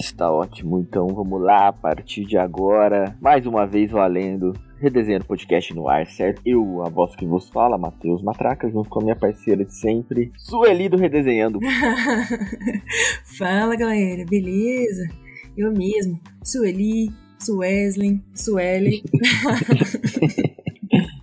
Está ótimo, então vamos lá, a partir de agora, mais uma vez valendo. Redesenhando podcast no ar, certo? Eu, a voz que vos fala, Matheus Matraca, junto com a minha parceira de sempre, Sueli do Redesenhando. Fala galera, beleza? Eu mesmo, Sueli, Sueslin, Sueli.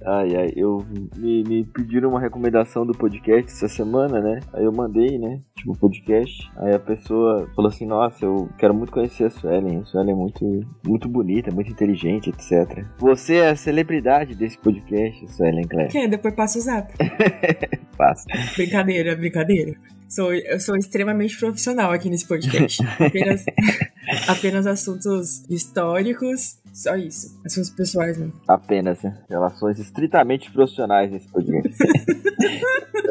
Ai, ai, eu me, me, pediram uma recomendação do podcast essa semana, né? Aí eu mandei, né? Tipo, podcast. Aí a pessoa falou assim: Nossa, eu quero muito conhecer a Suelen. A Suelen é muito, muito bonita, muito inteligente, etc. Você é a celebridade desse podcast, Suelen Claire. Quem? Depois passa o zap. passa. Brincadeira, brincadeira. Sou, eu sou extremamente profissional aqui nesse podcast. Apenas, apenas assuntos históricos só isso. Assuntos pessoais, né? Apenas, né? Relações estritamente profissionais nesse podcast.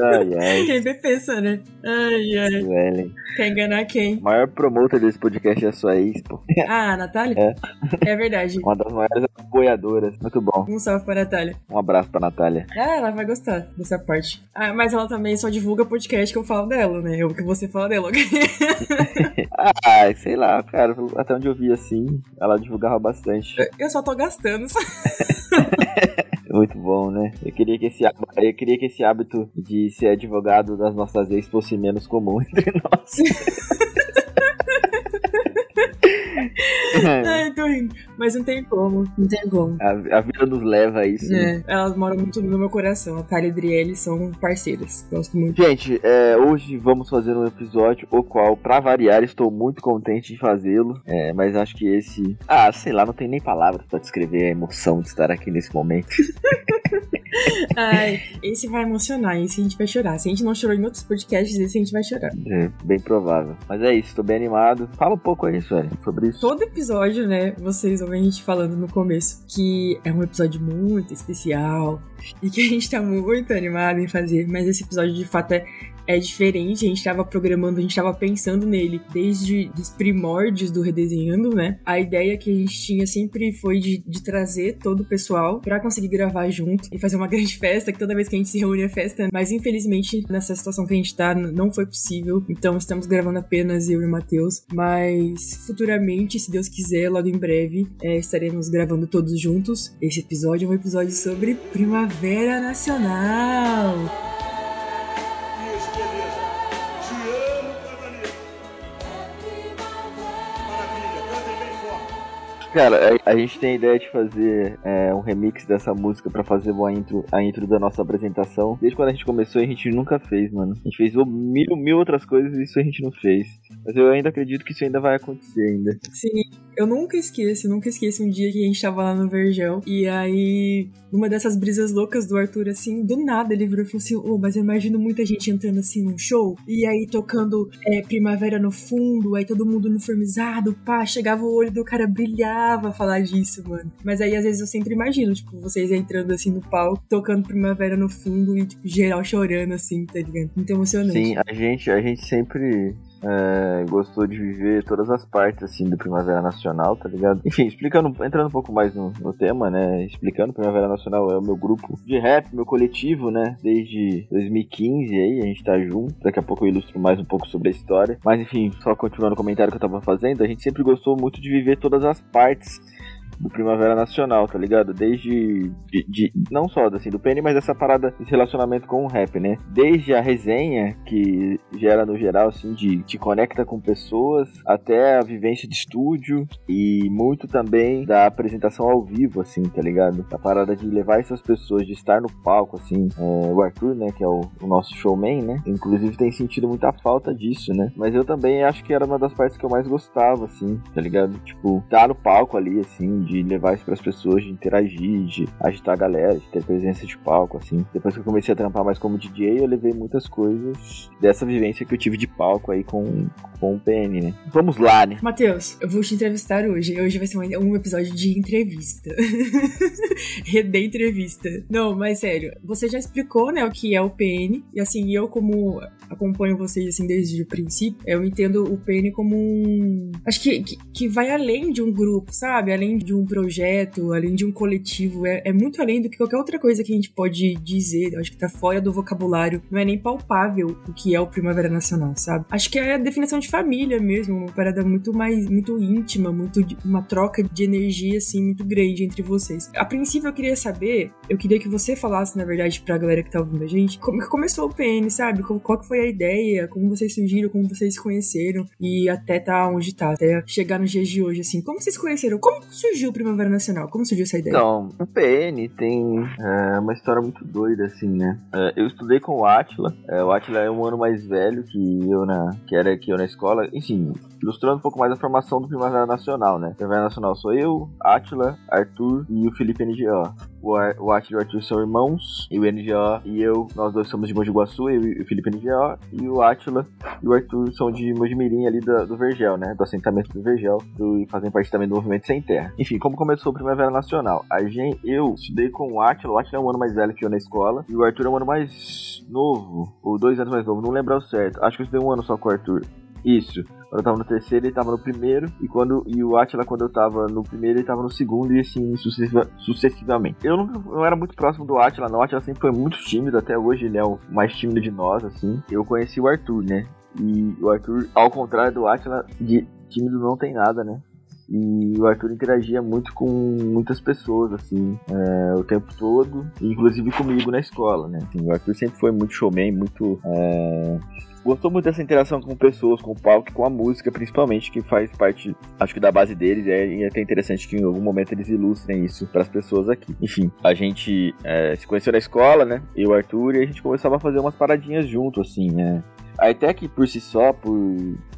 Ai, ai. Quem vê pensa, né? Ai, ai. Quer enganar quem? O maior promotor desse podcast é a sua ex, pô. Ah, a Natália? É. É verdade. Uma das maiores apoiadoras. Muito bom. Um salve pra Natália. Um abraço pra Natália. Ah, ela vai gostar dessa parte. Ah, mas ela também só divulga podcast que eu falo dela, né? O que você fala dela. ah, sei lá, cara. Até onde eu vi assim, ela divulgava bastante. Eu só tô gastando. Muito bom, né? Eu queria, que esse, eu queria que esse hábito de ser advogado das nossas ex fosse menos comum entre nós. Ai, tô rindo. Mas não tem como, não tem como. A, a vida nos leva a isso. É, né? elas moram muito no meu coração. A Thalia e a Adriele são parceiras. Gosto muito. Gente, é, hoje vamos fazer um episódio, o qual, pra variar, estou muito contente de fazê-lo. É, mas acho que esse. Ah, sei lá, não tem nem palavras para descrever a emoção de estar aqui nesse momento. Ai, esse vai emocionar, esse a gente vai chorar. Se a gente não chorou em outros podcasts, esse a gente vai chorar. É, bem provável. Mas é isso, tô bem animado. Fala um pouco aí, Sueli, sobre isso. Todo episódio, né, vocês ouvem a gente falando no começo que é um episódio muito especial e que a gente tá muito animado em fazer, mas esse episódio de fato é é diferente. A gente estava programando, a gente estava pensando nele desde os primórdios do Redesenhando, né? A ideia que a gente tinha sempre foi de, de trazer todo o pessoal para conseguir gravar junto e fazer uma grande festa, que toda vez que a gente se reúne é festa. Mas infelizmente, nessa situação que a gente tá, não foi possível. Então estamos gravando apenas eu e o Matheus. Mas futuramente, se Deus quiser, logo em breve, é, estaremos gravando todos juntos. Esse episódio é um episódio sobre Primavera Nacional. Cara, a, a, gente tem a ideia de fazer é, um remix dessa música para fazer uma intro, a intro da nossa apresentação. Desde quando a gente começou, a gente nunca fez, mano. A gente fez mil, mil outras coisas e isso a gente não fez. Mas eu ainda acredito que isso ainda vai acontecer ainda. Sim, eu nunca esqueço, nunca esqueço um dia que a gente tava lá no Vergel. E aí, numa dessas brisas loucas do Arthur, assim, do nada ele virou e falou assim: oh, mas eu imagino muita gente entrando assim num show. E aí tocando é, Primavera no fundo, aí todo mundo uniformizado, pá, chegava o olho do cara brilhava falar disso, mano. Mas aí às vezes eu sempre imagino, tipo, vocês entrando assim no palco, tocando Primavera no fundo e, tipo, geral chorando assim, tá ligado? Muito emocionante. Sim, a gente, a gente sempre é, gostou de viver todas as partes assim do Primavera Nacional, tá ligado? Enfim, explicando, entrando um pouco mais no, no, tema, né? Explicando, Primavera Nacional é o meu grupo de rap, meu coletivo, né? Desde 2015 aí, a gente tá junto. Daqui a pouco eu ilustro mais um pouco sobre a história. Mas enfim, só continuando o comentário que eu tava fazendo, a gente sempre gostou muito de viver todas as partes do Primavera Nacional, tá ligado? Desde. De, de, não só assim, do Penny, mas essa parada, esse relacionamento com o rap, né? Desde a resenha, que gera no geral, assim, de te conecta com pessoas, até a vivência de estúdio e muito também da apresentação ao vivo, assim, tá ligado? A parada de levar essas pessoas, de estar no palco, assim. É, o Arthur, né, que é o, o, nosso showman, né? Inclusive tem sentido muita falta disso, né? Mas eu também acho que era uma das partes que eu mais gostava, assim, tá ligado? Tipo, estar no palco ali, assim, de levar isso para as pessoas, de interagir, de agitar a galera, de ter presença de palco, assim. Depois que eu comecei a trampar mais como DJ, eu levei muitas coisas dessa vivência que eu tive de palco aí com, com o PN, né? Vamos lá, né? Matheus, eu vou te entrevistar hoje. Hoje vai ser um episódio de entrevista. Redê entrevista. Não, mas sério, você já explicou, né, o que é o PN. E assim, eu como acompanho vocês assim desde o princípio, eu entendo o PN como um. Acho que, que, que vai além de um grupo, sabe? Além de um projeto, além de um coletivo, é, é muito além do que qualquer outra coisa que a gente pode dizer. Eu acho que tá fora do vocabulário. Não é nem palpável o que é o Primavera Nacional, sabe? Acho que é a definição de família mesmo, uma parada muito mais, muito íntima, muito uma troca de energia, assim, muito grande entre vocês. A princípio eu queria saber, eu queria que você falasse, na verdade, pra galera que tá ouvindo a gente, como que começou o PN, sabe? Qual, qual que foi a ideia, como vocês surgiram, como vocês se conheceram e até tá onde tá, até chegar nos dias de hoje, assim. Como vocês conheceram? Como surgiu o Primavera Nacional? Como surgiu essa ideia? Então, o PN tem é, uma história muito doida, assim, né? É, eu estudei com o Atila. É, o Atila é um ano mais velho que eu na, que era que eu na escola. Enfim, ilustrando um pouco mais a formação do Primavera Nacional, né? Primavera Nacional sou eu, Atila, Arthur e o Felipe NGO. O, Ar, o e o Arthur são irmãos, e o NGO e eu, nós dois somos de Mogi Guaçu, eu e o Felipe NGO, e o Atila e o Arthur são de Mojimirim ali do, do Vergel, né? Do assentamento do Vergel, e fazem parte também do Movimento Sem Terra. Enfim, como começou o Primavera Nacional? A gente, eu estudei com o Atila, o Atila é um ano mais velho que eu na escola, e o Arthur é um ano mais novo, ou dois anos mais novo, não lembro ao certo. Acho que eu estudei um ano só com o Arthur. Isso. Quando eu tava no terceiro, ele tava no primeiro. E quando e o Atila, quando eu tava no primeiro, ele tava no segundo. E assim, sucessiva, sucessivamente. Eu não, não era muito próximo do Atila, não. O Atila sempre foi muito tímido. Até hoje ele é o mais tímido de nós, assim. Eu conheci o Arthur, né? E o Arthur, ao contrário do Atila, de tímido não tem nada, né? E o Arthur interagia muito com muitas pessoas, assim, é, o tempo todo, inclusive comigo na escola, né? Assim, o Arthur sempre foi muito showman, muito. É, gostou muito dessa interação com pessoas, com o palco, com a música, principalmente, que faz parte, acho que da base deles. É, e é até interessante que em algum momento eles ilustrem isso para as pessoas aqui. Enfim, a gente é, se conheceu na escola, né? Eu, Arthur, e a gente começava a fazer umas paradinhas junto, assim, né? A ETEC por si só, por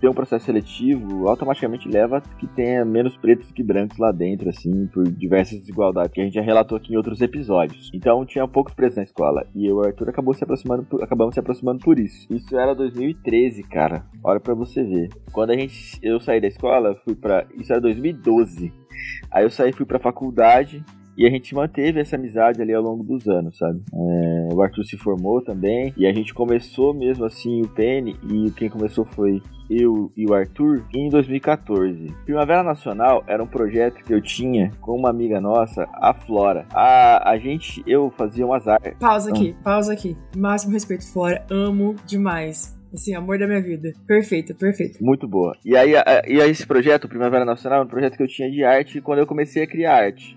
ter um processo seletivo, automaticamente leva que tenha menos pretos que brancos lá dentro, assim, por diversas desigualdades que a gente já relatou aqui em outros episódios. Então tinha poucos pretos na escola. E eu e o Arthur acabou se aproximando por, acabamos se aproximando por isso. Isso era 2013, cara. Olha para você ver. Quando a gente eu saí da escola, fui para isso era 2012. Aí eu saí fui para faculdade e a gente manteve essa amizade ali ao longo dos anos, sabe? É, o Arthur se formou também. E a gente começou mesmo assim o PN. E quem começou foi eu e o Arthur em 2014. Primavera Nacional era um projeto que eu tinha com uma amiga nossa, a Flora. A, a gente, eu fazia umas artes. Pausa aqui, ah. pausa aqui. Máximo respeito, Flora. Amo demais. Assim, amor da minha vida. Perfeito, perfeito. Muito boa. E aí, a, e aí esse projeto, Primavera Nacional, é um projeto que eu tinha de arte quando eu comecei a criar arte.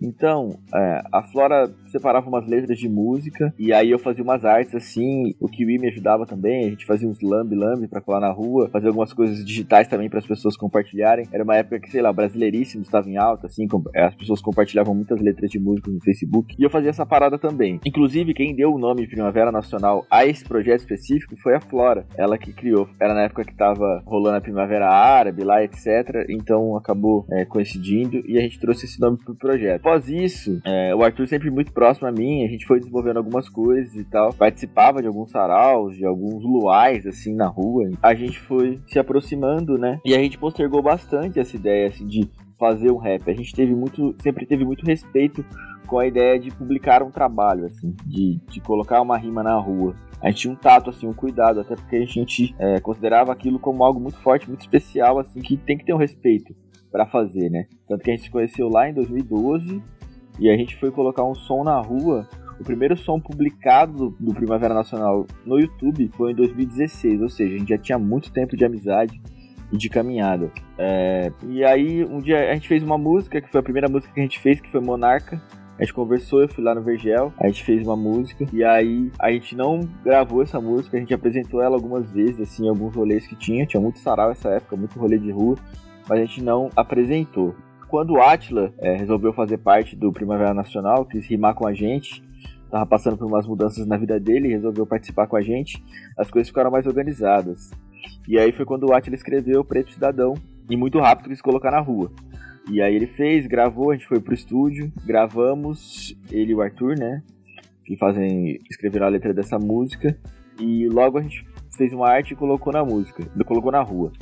Então, é, a Flora separava umas letras de música e aí eu fazia umas artes assim. O Kiwi me ajudava também. A gente fazia uns lambe-lambe pra colar na rua, fazer algumas coisas digitais também para as pessoas compartilharem. Era uma época que, sei lá, Brasileiríssimo estava em alta, assim, as pessoas compartilhavam muitas letras de música no Facebook e eu fazia essa parada também. Inclusive, quem deu o nome Primavera Nacional a esse projeto específico foi a Flora, ela que criou. Era na época que tava rolando a Primavera Árabe lá, etc. Então acabou é, coincidindo e a gente trouxe esse nome pro projeto após isso, é, o Arthur sempre muito próximo a mim, a gente foi desenvolvendo algumas coisas e tal. Participava de alguns saraus, de alguns luais, assim, na rua. A gente foi se aproximando, né? E a gente postergou bastante essa ideia, assim, de fazer um rap. A gente teve muito, sempre teve muito respeito com a ideia de publicar um trabalho, assim, de, de colocar uma rima na rua. A gente tinha um tato, assim, um cuidado, até porque a gente é, considerava aquilo como algo muito forte, muito especial, assim, que tem que ter um respeito para fazer, né? Tanto que a gente se conheceu lá em 2012 e a gente foi colocar um som na rua. O primeiro som publicado do, Primavera Nacional no YouTube foi em 2016, ou seja, a gente já tinha muito tempo de amizade e de caminhada. É, e aí, um dia a gente fez uma música, que foi a primeira música que a gente fez, que foi Monarca. A gente conversou, eu fui lá no Vergel, a gente fez uma música, e aí a gente não gravou essa música, a gente apresentou ela algumas vezes, assim, em alguns rolês que tinha, tinha muito sarau nessa época, muito rolê de rua, mas a gente não apresentou. Quando Atila é, resolveu fazer parte do Primavera Nacional, quis rimar com a gente, tava passando por umas mudanças na vida dele, resolveu participar com a gente, as coisas ficaram mais organizadas. E aí foi quando o Atila escreveu Preto Cidadão, e muito rápido quis colocar na rua. E aí ele fez, gravou, a gente foi pro estúdio, gravamos, ele e o Arthur, né? Que fazem, escreveram a letra dessa música. E logo a gente fez uma arte e colocou na música, colocou na rua.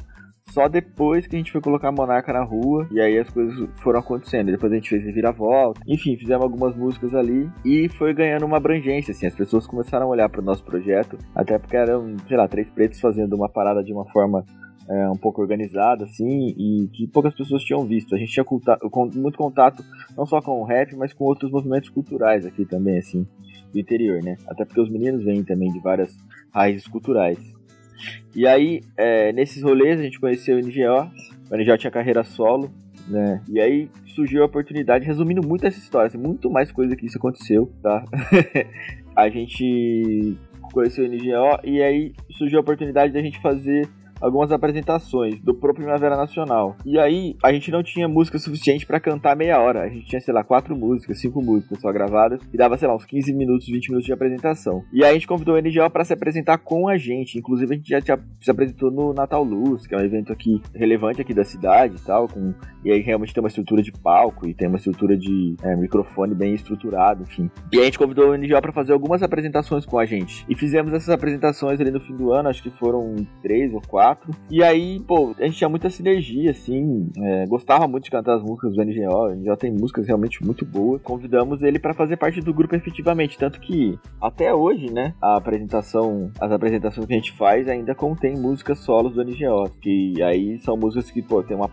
Só depois que a gente foi colocar a Monarca na rua, e aí as coisas foram acontecendo. Depois a gente fez Reviravolta, enfim, fizemos algumas músicas ali e foi ganhando uma abrangência, assim. As pessoas começaram a olhar para o nosso projeto, até porque eram, sei lá, três pretos fazendo uma parada de uma forma é, um pouco organizada, assim, e que poucas pessoas tinham visto. A gente tinha muito contato, não só com o rap, mas com outros movimentos culturais aqui também, assim, do interior, né? Até porque os meninos vêm também de várias raízes culturais. E aí, é, nesses rolês, a gente conheceu o NGO, o NGO tinha carreira solo, né? E aí surgiu a oportunidade, resumindo muito essa história, assim, muito mais coisa que isso aconteceu, tá? a gente conheceu o NGO e aí surgiu a oportunidade da gente fazer algumas apresentações do próprio Primavera Nacional. E aí a gente não tinha música suficiente para cantar meia hora. A gente tinha, sei lá, quatro músicas, cinco músicas só gravadas e dava, sei lá, uns 15 minutos, 20 minutos de apresentação. E aí a gente convidou o NGO para se apresentar com a gente. Inclusive a gente já tinha, se apresentou no Natal Luz, que é um evento aqui relevante aqui da cidade e tal, com e aí realmente tem uma estrutura de palco e tem uma estrutura de é, microfone bem estruturado, enfim. E a gente convidou o NGO para fazer algumas apresentações com a gente. E fizemos essas apresentações ali no fim do ano, acho que foram três ou quatro quatro. E aí, pô, a gente tinha muita sinergia, assim. É, gostava muito de cantar as músicas do NGO. O NGO tem músicas realmente muito boas. Convidamos ele para fazer parte do grupo efetivamente. Tanto que até hoje, né, a apresentação, as apresentações que a gente faz ainda contém músicas solos do NGO. Que aí são músicas que, pô, tem uma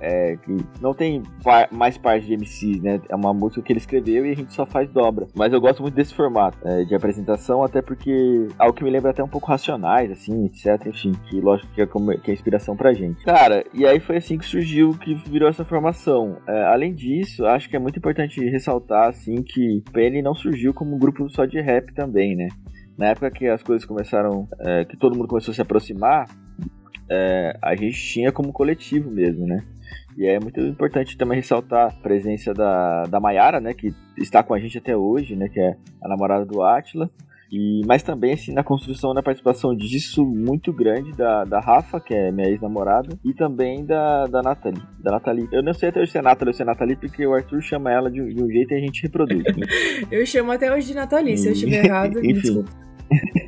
é, que não tem mais parte de MCs, né? É uma música que ele escreveu e a gente só faz dobra. Mas eu gosto muito desse formato é, de apresentação, até porque algo que me lembra até um pouco racionais, assim, etc. Enfim, que lógico que é, como, que é inspiração pra gente. Cara, e aí foi assim que surgiu, que virou essa formação. É, além disso, acho que é muito importante ressaltar, assim, que o PN não surgiu como um grupo só de rap também, né? Na época que as coisas começaram, é, que todo mundo começou a se aproximar, é, a gente tinha como coletivo mesmo, né? E é muito importante também ressaltar a presença da, da Mayara, né? Que está com a gente até hoje, né? Que é a namorada do Atila. E, mas também, assim, na construção, na participação disso muito grande da, da Rafa, que é minha ex-namorada, e também da, da Nathalie. Da Nathalie. Eu não sei até hoje se é Nathalie ou se é Nathalie, porque o Arthur chama ela de, de um jeito e a gente reproduz. Né? eu chamo até hoje de Nathalie, se eu estiver errado, Enfim. desculpa.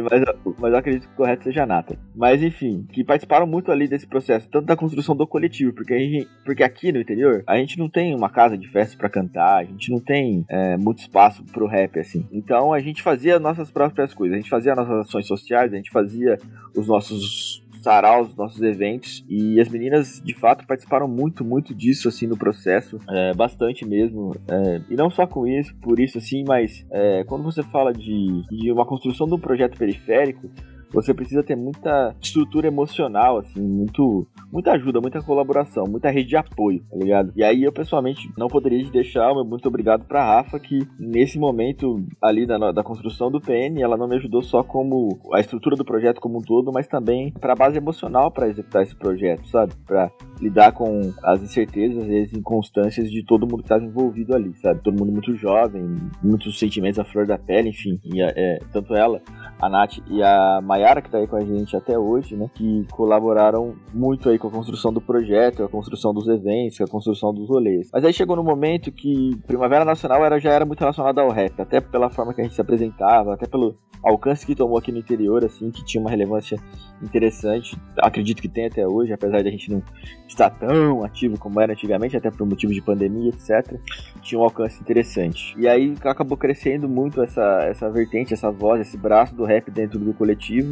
mas, mas eu acredito que o correto seja a Nata. Mas enfim, que participaram muito ali desse processo, tanto da construção do coletivo, porque, gente, porque aqui no interior a gente não tem uma casa de festa para cantar, a gente não tem é, muito espaço pro rap, assim. Então a gente fazia nossas próprias coisas, a gente fazia nossas ações sociais, a gente fazia os nossos os nossos eventos. E as meninas, de fato, participaram muito, muito disso, assim, no processo. É, bastante mesmo. É, e não só com isso, por isso, assim, mas é, quando você fala de, de uma construção de um projeto periférico, você precisa ter muita estrutura emocional, assim, muito, muita ajuda, muita colaboração, muita rede de apoio, tá ligado? E aí eu pessoalmente não poderia deixar o meu muito obrigado pra Rafa, que nesse momento ali da, da construção do PN, ela não me ajudou só como a estrutura do projeto como um todo, mas também pra base emocional para executar esse projeto, sabe? Pra lidar com as incertezas e as inconstâncias de todo mundo que estava envolvido ali, sabe? Todo mundo muito jovem, muitos sentimentos à flor da pele, enfim. E é, tanto ela, a Nath e a Que está aí com a gente até hoje, né? Que colaboraram muito aí com a construção do projeto, a construção dos eventos, a construção dos rolês. Mas aí chegou no momento que Primavera Nacional era, já era muito relacionada ao rap, até pela forma que a gente se apresentava, até pelo alcance que tomou aqui no interior, assim, que tinha uma relevância interessante. Acredito que tem até hoje, apesar de a gente não estar tão ativo como era antigamente, até por motivo de pandemia, etc. Tinha um alcance interessante. E aí acabou crescendo muito essa, essa vertente, essa voz, esse braço do rap dentro do coletivo.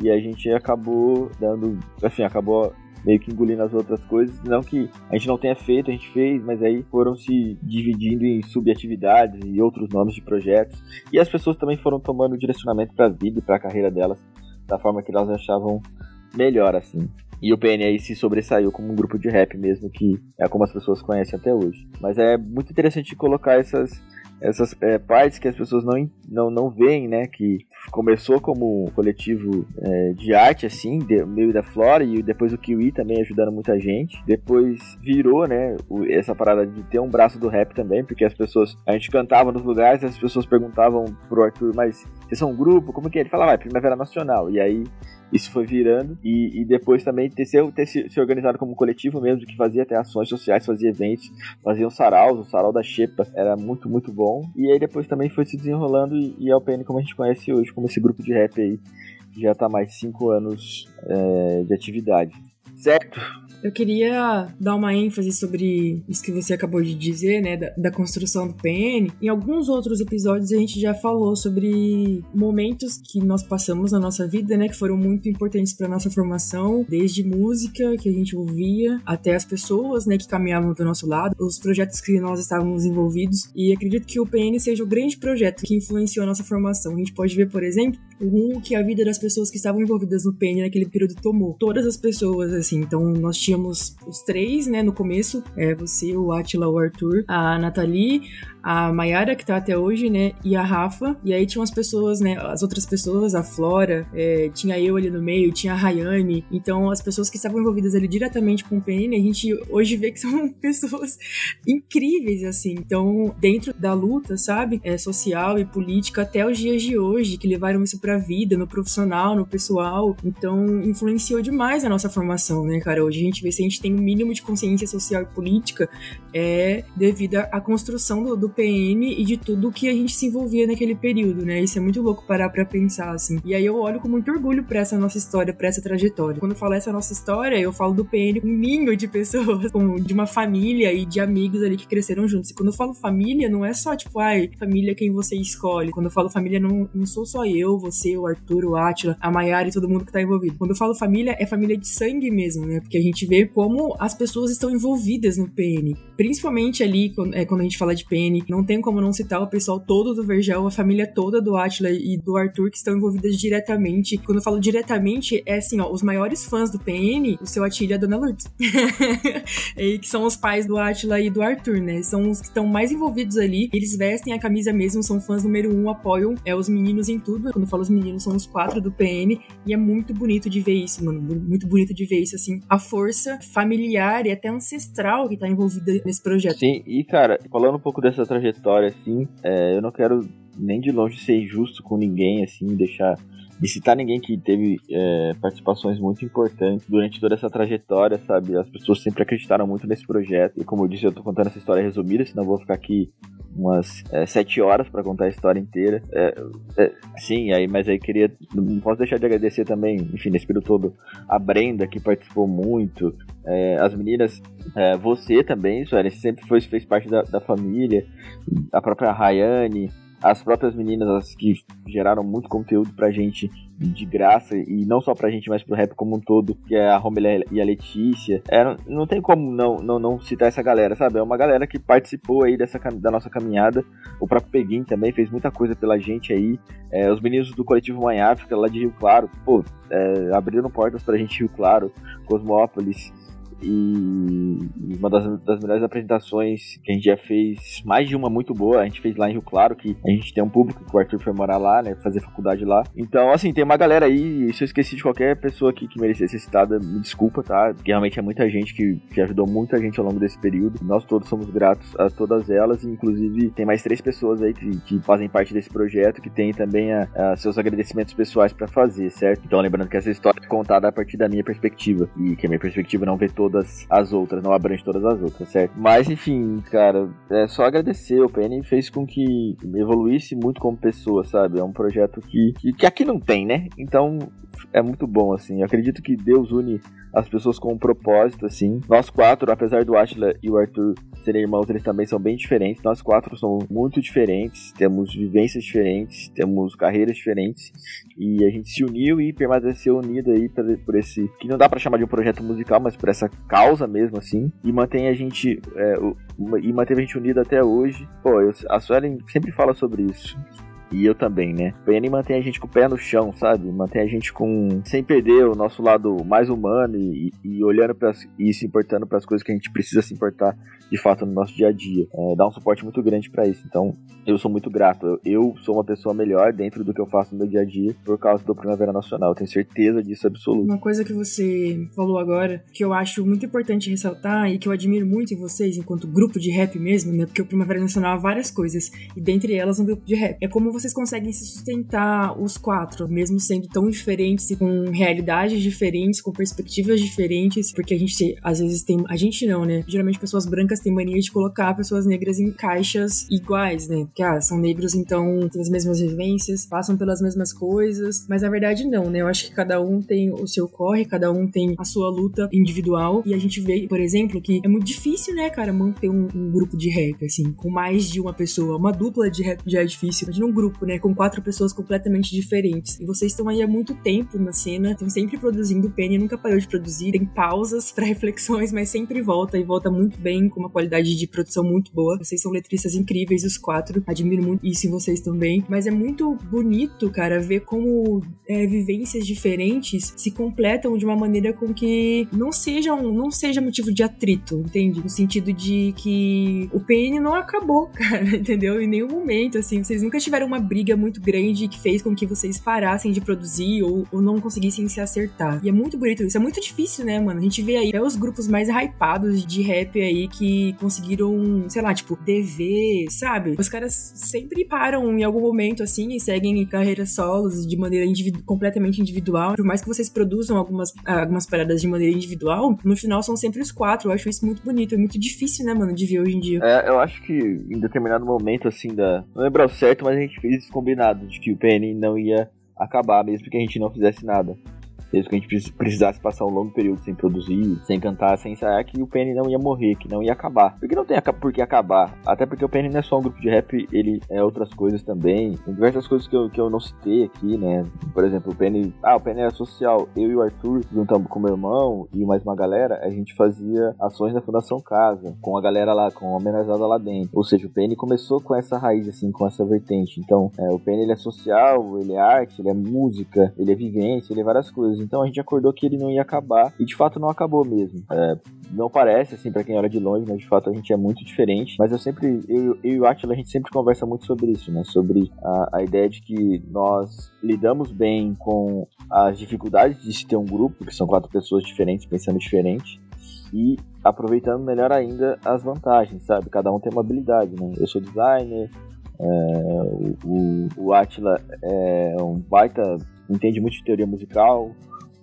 E a gente acabou dando, assim, acabou meio que engolindo as outras coisas. Não que a gente não tenha feito, a gente fez, mas aí foram se dividindo em subatividades e outros nomes de projetos. E as pessoas também foram tomando direcionamento para a vida e para a carreira delas da forma que elas achavam melhor, assim. E o PNI se sobressaiu como um grupo de rap mesmo, que é como as pessoas conhecem até hoje. Mas é muito interessante colocar essas, essas é, partes que as pessoas não, não, não veem, né? Que começou como coletivo é, de arte, assim, meio da Flora, e depois o Kiwi também ajudando muita gente. Depois virou, né, o, essa parada de ter um braço do rap também, porque as pessoas, a gente cantava nos lugares, as pessoas perguntavam pro Arthur, mas vocês são um grupo? Como que é? Ele falava, ah, é Primavera Nacional. E aí isso foi virando e, e depois também ter, ser, ter se, se, organizado como coletivo mesmo, que fazia até ações sociais, fazia eventos, fazia um saraus, o sarau da Xepa era muito, muito bom. E aí depois também foi se desenrolando e, é o PN como a gente conhece hoje, como esse grupo de rap aí, que já tá mais cinco anos é, de atividade. Certo? Eu queria dar uma ênfase sobre isso que você acabou de dizer, né, da, da construção do PN. Em alguns outros episódios a gente já falou sobre momentos que nós passamos na nossa vida, né, que foram muito importantes para nossa formação, desde música que a gente ouvia até as pessoas, né, que caminhavam do nosso lado, os projetos que nós estávamos envolvidos. E acredito que o PN seja o grande projeto que influenciou a nossa formação. A gente pode ver, por exemplo, o rumo que a vida das pessoas que estavam envolvidas no PN naquele período tomou. Todas as pessoas, assim. Então, nós tínhamos os três, né, no começo. É, você, o Atila, o Arthur, a Nathalie, a Mayara, que tá até hoje, né? E a Rafa. E aí tinham as pessoas, né? As outras pessoas, a Flora, é, tinha eu ali no meio, tinha a Rayane. Então, as pessoas que estavam envolvidas ali diretamente com o PN, a gente hoje vê que são pessoas incríveis, assim. Então, dentro da luta, sabe? É, social e política até os dias de hoje, que levaram isso pra vida, no profissional, no pessoal. Então, influenciou demais a nossa formação, né, cara? Hoje a gente vê se a gente tem um mínimo de consciência social e política, é devido à construção do, do PN e de tudo que a gente se envolvia naquele período, né? Isso é muito louco parar pra pensar, assim. E aí eu olho com muito orgulho pra essa nossa história, pra essa trajetória. Quando eu falo essa nossa história, eu falo do PN com um ninho de pessoas, de uma família e de amigos ali que cresceram juntos. E quando eu falo família, não é só, tipo, ai, família é quem você escolhe. Quando eu falo família, não, não sou só eu, você, o Arthur, o Atila, a Mayara e todo mundo que tá envolvido. Quando eu falo família, é família de sangue mesmo, né? Porque a gente vê como as pessoas estão envolvidas no PN. Principalmente ali, quando, é, quando a gente fala de PN, não tem como não citar o pessoal todo do Vergel, a família toda do Atila e do Arthur que estão envolvidas diretamente. Quando eu falo diretamente, é assim, ó, os maiores fãs do PN, o seu Atila e a Dona Lourdes. e que são os pais do Atila e do Arthur, né? São os que estão mais envolvidos ali. Eles vestem a camisa mesmo, são fãs número um, apoiam é, os meninos em tudo. Quando eu falo os meninos, são os quatro do PN. E é muito bonito de ver isso, mano. Muito bonito de ver isso, assim. A força familiar e até ancestral que tá envolvida nesse projeto. Sim, e cara, falando um pouco dessa trajetória, assim, é, eu não quero nem de longe ser injusto com ninguém, assim, deixar de citar ninguém que teve é, participações muito importantes durante toda essa trajetória, sabe? As pessoas sempre acreditaram muito nesse projeto. E como eu disse, eu tô contando essa história resumida, senão eu vou ficar aqui umas é, sete horas para contar a história inteira. É, é, sim, aí, mas aí queria. Não posso deixar de agradecer também, enfim, nesse período todo, a Brenda, que participou muito, é, as meninas, é, você também, Sueli, sempre foi, fez parte da, da família, a própria Rayane as próprias meninas as que geraram muito conteúdo pra gente de graça, e não só pra gente, mas pro rap como um todo, que é a Romela e a Letícia. É, não tem como não, não, não citar essa galera, sabe? É uma galera que participou aí dessa, da nossa caminhada. O próprio Peguin também fez muita coisa pela gente aí. É, os meninos do coletivo Mãe África, lá de Rio Claro, pô, é, abriram portas pra gente Rio Claro, Cosmópolis, e uma das, das, melhores apresentações que a gente já fez, mais de uma muito boa, a gente fez lá em Rio Claro, que a gente tem um público que o Arthur foi morar lá, né, fazer faculdade lá. Então, assim, tem uma galera aí, se eu esqueci de qualquer pessoa aqui que merecesse ser citada, me desculpa, tá? Porque realmente é muita gente que, que ajudou muita gente ao longo desse período. Nós todos somos gratos a todas elas, inclusive tem mais três pessoas aí que, que fazem parte desse projeto, que tem também a, a seus agradecimentos pessoais para fazer, certo? Então, lembrando que essa história é contada a partir da minha perspectiva, e que a minha perspectiva não vê todas todas as outras, não abrange todas as outras, certo? Mas enfim, cara, é só agradecer. O PN fez com que evoluísse muito como pessoa, sabe? É um projeto que, que, que aqui não tem, né? Então é muito bom, assim. Eu acredito que Deus une as pessoas com um propósito, assim. Nós quatro, apesar do Ashla e o Arthur serem irmãos, eles também são bem diferentes. Nós quatro somos muito diferentes, temos vivências diferentes, temos carreiras diferentes. E a gente se uniu e permaneceu unido aí por, por esse. que não dá para chamar de um projeto musical, mas por essa causa mesmo, assim. E mantém a gente. É, e manteve a gente unido até hoje. Pô, eu, a Suelen sempre fala sobre isso. E eu também, né? O PN mantém a gente com o pé no chão, sabe? Mantém a gente com. sem perder o nosso lado mais humano e, e olhando para e se importando para as coisas que a gente precisa se importar de fato no nosso dia a dia. É, dá um suporte muito grande para isso. Então, eu sou muito grato. Eu, eu, sou uma pessoa melhor dentro do que eu faço no meu dia a dia por causa do Primavera Nacional. Eu tenho certeza disso absoluto. Uma coisa que você falou agora, que eu acho muito importante ressaltar e que eu admiro muito em vocês, enquanto grupo de rap mesmo, né? Porque o Primavera Nacional há várias coisas, e dentre elas um grupo de rap. É como vocês conseguem se sustentar os quatro, mesmo sendo tão diferentes e com realidades diferentes, com perspectivas diferentes, porque a gente às vezes tem, a gente não, né? Geralmente pessoas brancas têm mania de colocar pessoas negras em caixas iguais, né? Que ah, são negros então têm as mesmas vivências, passam pelas mesmas coisas, mas na verdade não, né? Eu acho que cada um tem o seu corre, cada um tem a sua luta individual e a gente vê, por exemplo, que é muito difícil, né, cara, manter um, um grupo de rap assim, com mais de uma pessoa, uma dupla de rap já é difícil. Imagina um grupo, né, com quatro pessoas completamente diferentes. E vocês estão aí há muito tempo na cena, estão sempre produzindo. O Penny nunca parou de produzir, tem pausas para reflexões, mas sempre volta e volta muito bem, com uma qualidade de produção muito boa. Vocês são letristas incríveis, os quatro. Admiro muito isso em vocês também. Mas é muito bonito, cara, ver como é, vivências diferentes se completam de uma maneira com que não sejam, não seja motivo de atrito, entende? No sentido de que o PN não acabou, cara, entendeu? Em nenhum momento, assim, vocês nunca tiveram uma briga muito grande que fez com que vocês parassem de produzir ou, ou não conseguissem se acertar. E é muito bonito isso. É muito difícil, né, mano? A gente vê aí até os grupos mais hypados de rap aí que conseguiram, sei lá, tipo, DV, sabe? Os caras sempre param em algum momento, assim, e seguem carreiras solos de maneira individu completamente individual. Por mais que vocês produzam algumas, algumas paradas de maneira individual, no final são sempre os quatro. Eu acho isso muito bonito. É muito difícil, né, mano, de ver hoje em dia. É, eu acho que em determinado momento, assim, da. Não lembro certo, mas a gente esse combinado de que o PN não ia acabar, mesmo que a gente não fizesse nada mesmo que a gente precisasse passar um longo período sem produzir, sem cantar, sem ensaiar, que o Penny não ia morrer, que não ia acabar. Porque não tem por que acabar. Até porque o Penny não é só um grupo de rap, ele é outras coisas também. Tem diversas coisas que eu, que eu não citei aqui, né? Por exemplo, o Penny. Ah, o Penny era social. Eu e o Arthur, juntamos com meu irmão e mais uma galera, a gente fazia ações na Fundação Casa, com a galera lá, com a homenageada lá dentro. Ou seja, o Penny começou com essa raiz, assim, com essa vertente. Então, é, o Penny ele é social, ele é arte, ele é música, ele é vivência, ele é várias coisas. Então a gente acordou que ele não ia acabar e de fato não acabou mesmo. É, não parece assim para quem olha de longe, mas de fato a gente é muito diferente. Mas eu sempre, eu, eu e o Atila, a gente sempre conversa muito sobre isso, né? Sobre a, a ideia de que nós lidamos bem com as dificuldades de se ter um grupo, que são quatro pessoas diferentes pensando diferente e aproveitando melhor ainda as vantagens, sabe? Cada um tem uma habilidade, né? Eu sou designer, é, o, o, o Atila é um baita, entende muito de teoria musical,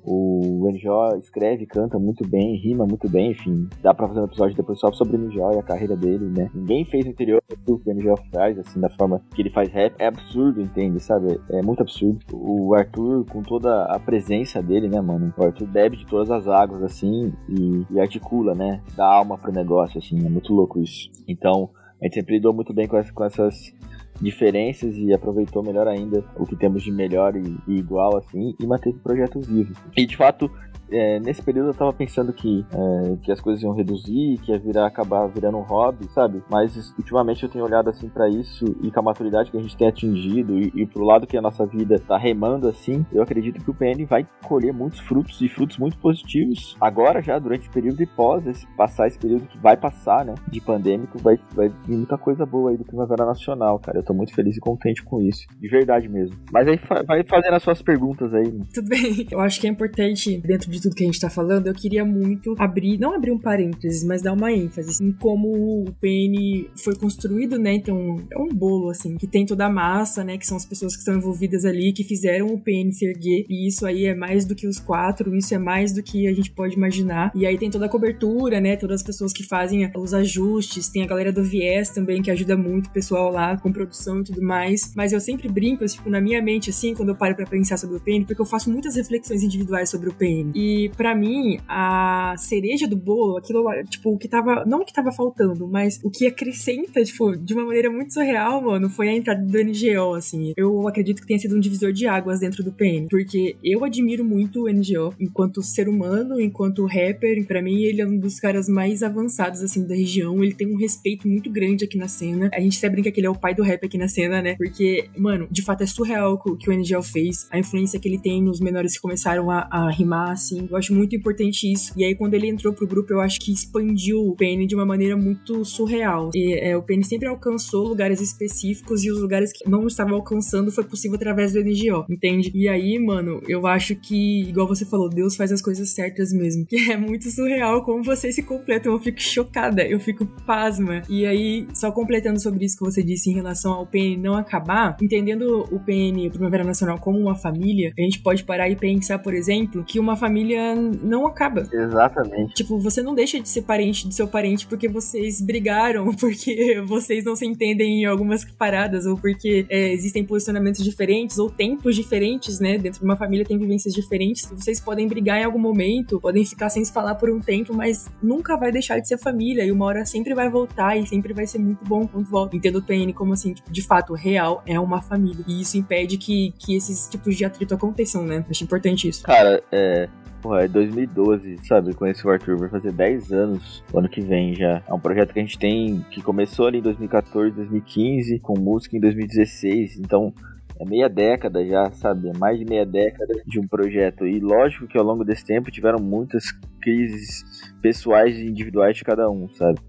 o NJ escreve, canta muito bem, rima muito bem, enfim. Dá pra fazer um episódio depois só sobre o NJ e a carreira dele, né? Ninguém fez no interior do que o NJ faz, assim, da forma que ele faz rap. É absurdo, entende? Sabe? É muito absurdo. O Arthur, com toda a presença dele, né, mano? O Arthur bebe de todas as águas, assim, e, e articula, né? Dá alma pro negócio, assim. É muito louco isso. Então, a gente sempre lidou muito bem com, essa, com essas diferenças e aproveitou melhor ainda o que temos de melhor e, e igual assim e manteve o projeto vivo. E de fato, é, nesse período eu tava pensando que, é, que as coisas iam reduzir, que ia virar, acabar virando um hobby, sabe? Mas ultimamente eu tenho olhado assim para isso e com a maturidade que a gente tem atingido e, e pro lado que a nossa vida tá remando assim, eu acredito que o PN vai colher muitos frutos e frutos muito positivos agora já, durante esse período e pós esse, passar esse período que vai passar, né? De pandêmico, vai, vai vir muita coisa boa aí do Primavera Nacional, cara. Eu tô muito feliz e contente com isso. De verdade mesmo. Mas aí vai fazendo as suas perguntas aí. Tudo bem. Eu acho que é importante, dentro de de tudo que a gente tá falando, eu queria muito abrir, não abrir um parênteses, mas dar uma ênfase em como o PN foi construído, né? Então, é um bolo, assim, que tem toda a massa, né? Que são as pessoas que estão envolvidas ali, que fizeram o PN se erguer. E isso aí é mais do que os quatro, isso é mais do que a gente pode imaginar. E aí tem toda a cobertura, né? Todas as pessoas que fazem os ajustes, tem a galera do Viés também, que ajuda muito o pessoal lá com produção e tudo mais. Mas eu sempre brinco, tipo, na minha mente, assim, quando eu paro pra pensar sobre o PN, porque eu faço muitas reflexões individuais sobre o PN. E para mim, a cereja do bolo, aquilo lá, tipo, o que tava. Não o que tava faltando, mas o que acrescenta, tipo, de uma maneira muito surreal, mano, foi a entrada do NGO, assim. Eu acredito que tenha sido um divisor de águas dentro do PN. Porque eu admiro muito o NGO enquanto ser humano, enquanto rapper. para mim, ele é um dos caras mais avançados, assim, da região. Ele tem um respeito muito grande aqui na cena. A gente até brinca que ele é o pai do rap aqui na cena, né? Porque, mano, de fato é surreal o que o NGO fez. A influência que ele tem nos menores que começaram a, a rimar, assim assim. Eu acho muito importante isso. E aí, quando ele entrou pro grupo, eu acho que expandiu o PN de uma maneira muito surreal. E, é, o PN sempre alcançou lugares específicos e os lugares que não estavam alcançando foi possível através do NGO, entende? E aí, mano, eu acho que, igual você falou, Deus faz as coisas certas mesmo. Que é muito surreal como vocês se completam. Eu fico chocada, eu fico pasma. E aí, só completando sobre isso que você disse em relação ao PN não acabar, entendendo o PN, o Primavera Nacional, como uma família, a gente pode parar e pensar, por exemplo, que uma família não acaba. Exatamente. Tipo, você não deixa de ser parente do seu parente porque vocês brigaram, porque vocês não se entendem em algumas paradas, ou porque é, existem posicionamentos diferentes, ou tempos diferentes, né? Dentro de uma família tem vivências diferentes. Vocês podem brigar em algum momento, podem ficar sem se falar por um tempo, mas nunca vai deixar de ser família. E uma hora sempre vai voltar e sempre vai ser muito bom quando volta. Entendo o PN como assim, tipo, de fato, real é uma família. E isso impede que, que esses tipos de atrito aconteçam, né? Acho importante isso. Cara, é. Porra, é 2012, sabe? Conheci o Arthur, vai fazer 10 anos ano que vem já. É um projeto que a gente tem que começou ali em 2014, 2015, com música em 2016. Então, é meia década já, sabe? É mais de meia década de um projeto. E lógico que ao longo desse tempo tiveram muitas crises pessoais e individuais de cada um, sabe?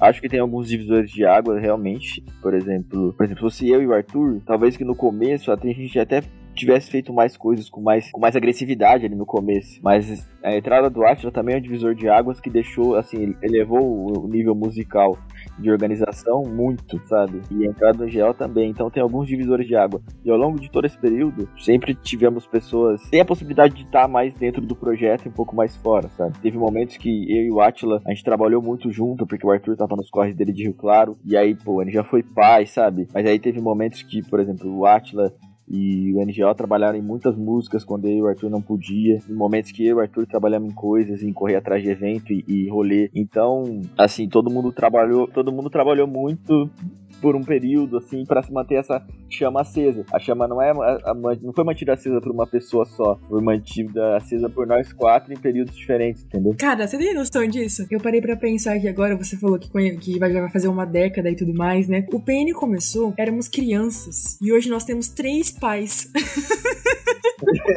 Acho que tem alguns divisores de água, realmente. Por exemplo, por exemplo, se fosse eu e o Arthur, talvez que no começo a gente até tivesse feito mais coisas com mais, com mais agressividade ali no começo. Mas a entrada do Atila também é um divisor de águas que deixou, assim, elevou o nível musical de organização muito, sabe? E a entrada do GL também. Então tem alguns divisores de água. E ao longo de todo esse período, sempre tivemos pessoas. Tem a possibilidade de estar mais dentro do projeto e um pouco mais fora, sabe? Teve momentos que eu e o Atila, a gente trabalhou muito junto, porque o Arthur tava nos corres dele de Rio Claro. E aí, pô, ele já foi pai, sabe? Mas aí teve momentos que, por exemplo, o Atila e o NGO trabalharam em muitas músicas quando eu e o Arthur não podia. Em momentos que eu e o Arthur trabalhamos em coisas, em correr atrás de evento e, e rolê. Então, assim, todo mundo trabalhou, todo mundo trabalhou muito por um período, assim, para se manter essa chama acesa. A chama não é a, a, não foi mantida acesa por uma pessoa só, foi mantida acesa por nós quatro em períodos diferentes, entendeu? Cara, você tem noção disso? Eu parei para pensar aqui agora, você falou que, que vai, vai fazer uma década e tudo mais, né? O PN começou, éramos crianças, e hoje nós temos três pais.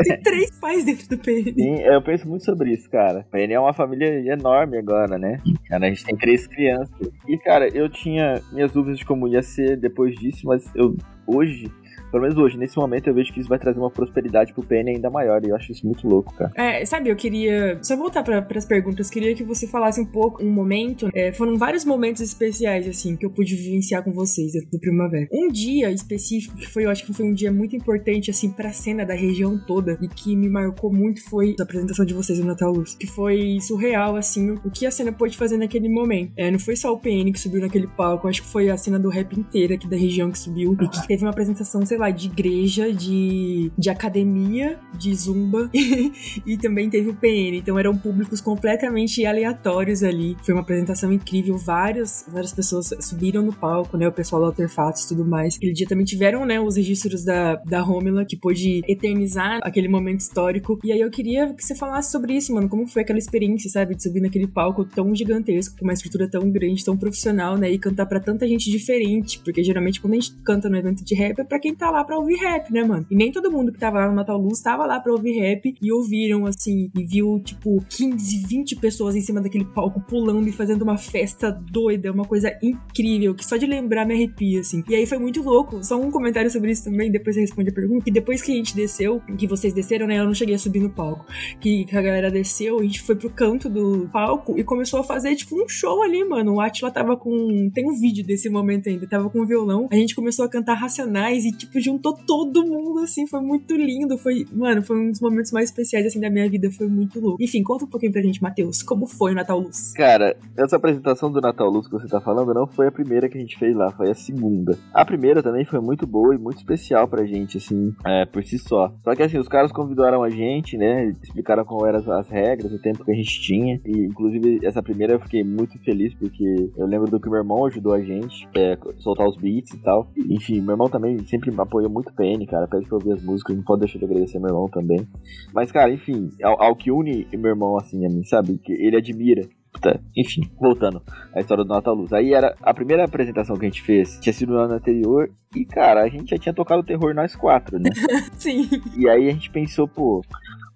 Tem três pais dentro do PN. Sim, eu penso muito sobre isso, cara. O PN é uma família enorme agora, né? Cara, a gente tem três crianças. E, cara, eu tinha minhas dúvidas de como ia ser depois disso, mas eu hoje pelo menos hoje, nesse momento, eu vejo que isso vai trazer uma prosperidade pro PN ainda maior. E eu acho isso muito louco, cara. É, sabe, eu queria. Só voltar para as perguntas. Queria que você falasse um pouco, um momento. É, foram vários momentos especiais, assim, que eu pude vivenciar com vocês dentro do Primavera. Um dia específico, que foi, eu acho que foi um dia muito importante, assim, pra cena da região toda. E que me marcou muito foi a apresentação de vocês no Natal Luz. Que foi surreal, assim, o que a cena pôde fazer naquele momento. É, não foi só o PN que subiu naquele palco, acho que foi a cena do rap inteira aqui da região que subiu. E que teve uma apresentação, sei lá, de igreja, de, de academia, de zumba e também teve o PN. Então eram públicos completamente aleatórios ali. Foi uma apresentação incrível, várias, várias pessoas subiram no palco, né? O pessoal da Alterfatos e tudo mais. Aquele dia também tiveram, né, os registros da, da Romila, que pôde eternizar aquele momento histórico. E aí eu queria que você falasse sobre isso, mano. Como foi aquela experiência, sabe? De subir naquele palco tão gigantesco, com uma estrutura tão grande, tão profissional, né? E cantar para tanta gente diferente. Porque geralmente quando a gente canta no evento de rap é pra quem tá lá pra ouvir rap, né, mano? E nem todo mundo que tava lá no Natal Luz tava lá pra ouvir rap e ouviram, assim, e viu, tipo, 15, 20 pessoas em cima daquele palco pulando e fazendo uma festa doida, uma coisa incrível, que só de lembrar me arrepia, assim. E aí foi muito louco. Só um comentário sobre isso também, depois você responde a pergunta. Que depois que a gente desceu, que vocês desceram, né? Eu não cheguei a subir no palco. Que, que a galera desceu, a gente foi pro canto do palco e começou a fazer, tipo, um show ali, mano. O Atila tava com. Tem um vídeo desse momento ainda. Tava com um violão. A gente começou a cantar Racionais e, tipo, juntou todo mundo, assim, foi muito lindo. Foi, mano, foi um dos momentos mais especiais, assim, da minha vida. Foi muito louco. Enfim, conta um pouquinho pra gente, Matheus, como foi o Natal Luz? Cara, essa apresentação do Natal Luz que você tá falando não foi a primeira que a gente fez lá, foi a segunda. A primeira também foi muito boa e muito especial pra gente, assim, é, por si só. Só que, assim, os caras convidaram a gente, né, explicaram qual eram as, as regras, o tempo que a gente tinha. E, inclusive, essa primeira eu fiquei muito feliz porque eu lembro do que meu irmão ajudou a gente, é, soltar os beats e tal. Enfim, meu irmão também sempre apoiou muito PN, cara. Pede pra ouvir as músicas, não pode deixar de agradecer meu irmão também. Mas, cara, enfim, ao, ao que une meu irmão, assim, a mim, sabe? Que ele admira Puta, enfim, voltando à história do Natal Luz. Aí era a primeira apresentação que a gente fez, tinha sido no ano anterior, e cara, a gente já tinha tocado terror nós quatro, né? Sim. E aí a gente pensou, pô,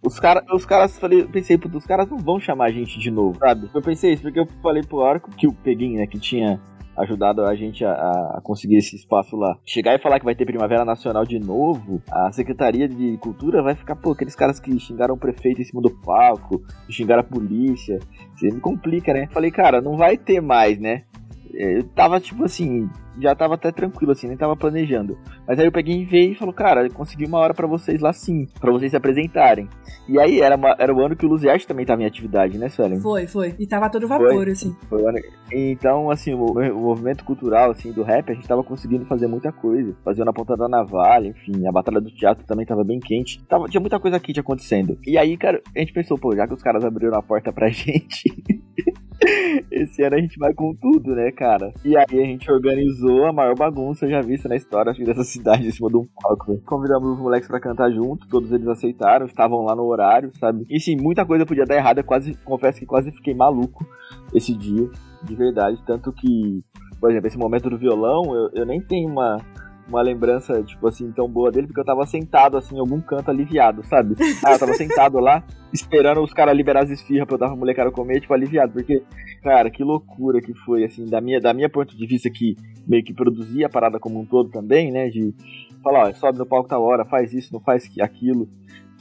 Os, cara, os caras, falei, pensei, os caras não vão chamar a gente de novo, sabe? Eu pensei isso, porque eu falei pro hora que o Peguinho, né, que tinha ajudado a gente a, a, conseguir esse espaço lá. Chegar e falar que vai ter Primavera Nacional de novo, a Secretaria de Cultura vai ficar, pô, aqueles caras que xingaram o prefeito em cima do palco, xingaram a polícia. Você me complica, né? Falei, cara, não vai ter mais, né? Eu tava, tipo assim, já tava até tranquilo, assim, nem tava planejando. Mas aí eu peguei e veio e falou, cara, consegui uma hora para vocês lá sim, para vocês se apresentarem. E aí era, uma, era o ano que o Luziarte também tava em atividade, né, Suelen? Foi, foi. E tava todo vapor, foi, assim. Foi o ano... Então, assim, o, o, movimento cultural, assim, do rap, a gente tava conseguindo fazer muita coisa. Fazia na ponta da navalha, enfim, a batalha do teatro também tava bem quente. Tava, tinha muita coisa quente acontecendo. E aí, cara, a gente pensou, pô, já que os caras abriram a porta pra gente... Esse ano a gente vai com tudo, né, cara? E aí a gente organizou a maior bagunça já vista na história acho, dessa cidade em cima de um palco. Convidamos os moleques para cantar junto, todos eles aceitaram, estavam lá no horário, sabe? E sim, muita coisa podia dar errado, eu quase, confesso que quase fiquei maluco esse dia, de verdade. Tanto que, por exemplo, esse momento do violão, eu, eu nem tenho uma uma lembrança, tipo assim, tão boa dele, porque eu tava sentado, assim, em algum canto aliviado, sabe? Ah, eu tava sentado lá, esperando os caras liberar as esfirras pra eu dar pra molecada comer, tipo, aliviado, porque, cara, que loucura que foi, assim, da minha, da minha ponto de vista que meio que produzia a parada como um todo também, né, de falar, ó, sobe no palco tal hora, faz isso, não faz aquilo.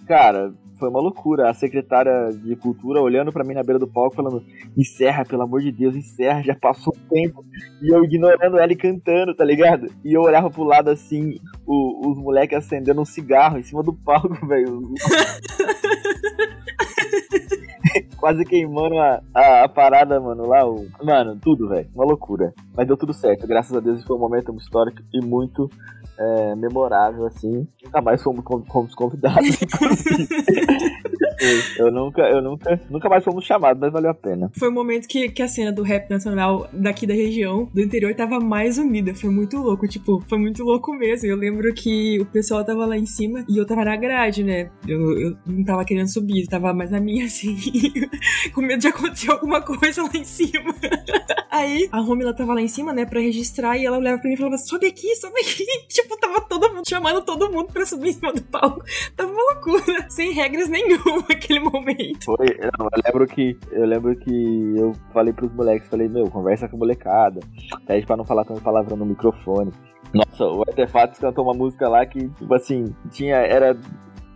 Cara, foi uma loucura. A secretária de cultura olhando para mim na beira do palco, falando: encerra, pelo amor de Deus, encerra, já passou o tempo. E eu ignorando ela e cantando, tá ligado? E eu olhava pro lado assim, o, os moleques acendendo um cigarro em cima do palco, velho. Quase queimando a, a, a, parada, mano, lá. O... Mano, tudo, velho. Uma loucura. Mas deu tudo certo. Graças a Deus foi um momento histórico e muito é, memorável, assim. Nunca mais fomos, fomos convidados, eu nunca, eu nunca, nunca mais fomos chamados, mas valeu a pena. Foi um momento que, que a cena do rap nacional daqui da região, do interior, tava mais unida. Foi muito louco, tipo, foi muito louco mesmo. Eu lembro que o pessoal tava lá em cima e eu tava na grade, né? Eu, eu não tava querendo subir, tava mais na minha, assim, com medo de acontecer alguma coisa lá em cima. Aí a Romila tava lá em cima, né, pra registrar, e ela olhava pra mim e falava: sobe aqui, sobe aqui. Tipo, tava todo mundo chamando todo mundo pra subir em cima do palco. Tava uma loucura, sem regras nenhuma naquele momento. Foi, não, eu lembro que eu lembro que eu falei pros moleques, falei, meu, conversa com a molecada. Pede pra não falar tanto palavrão no microfone. Nossa, o Artefatos cantou uma música lá que, tipo assim, tinha. Era.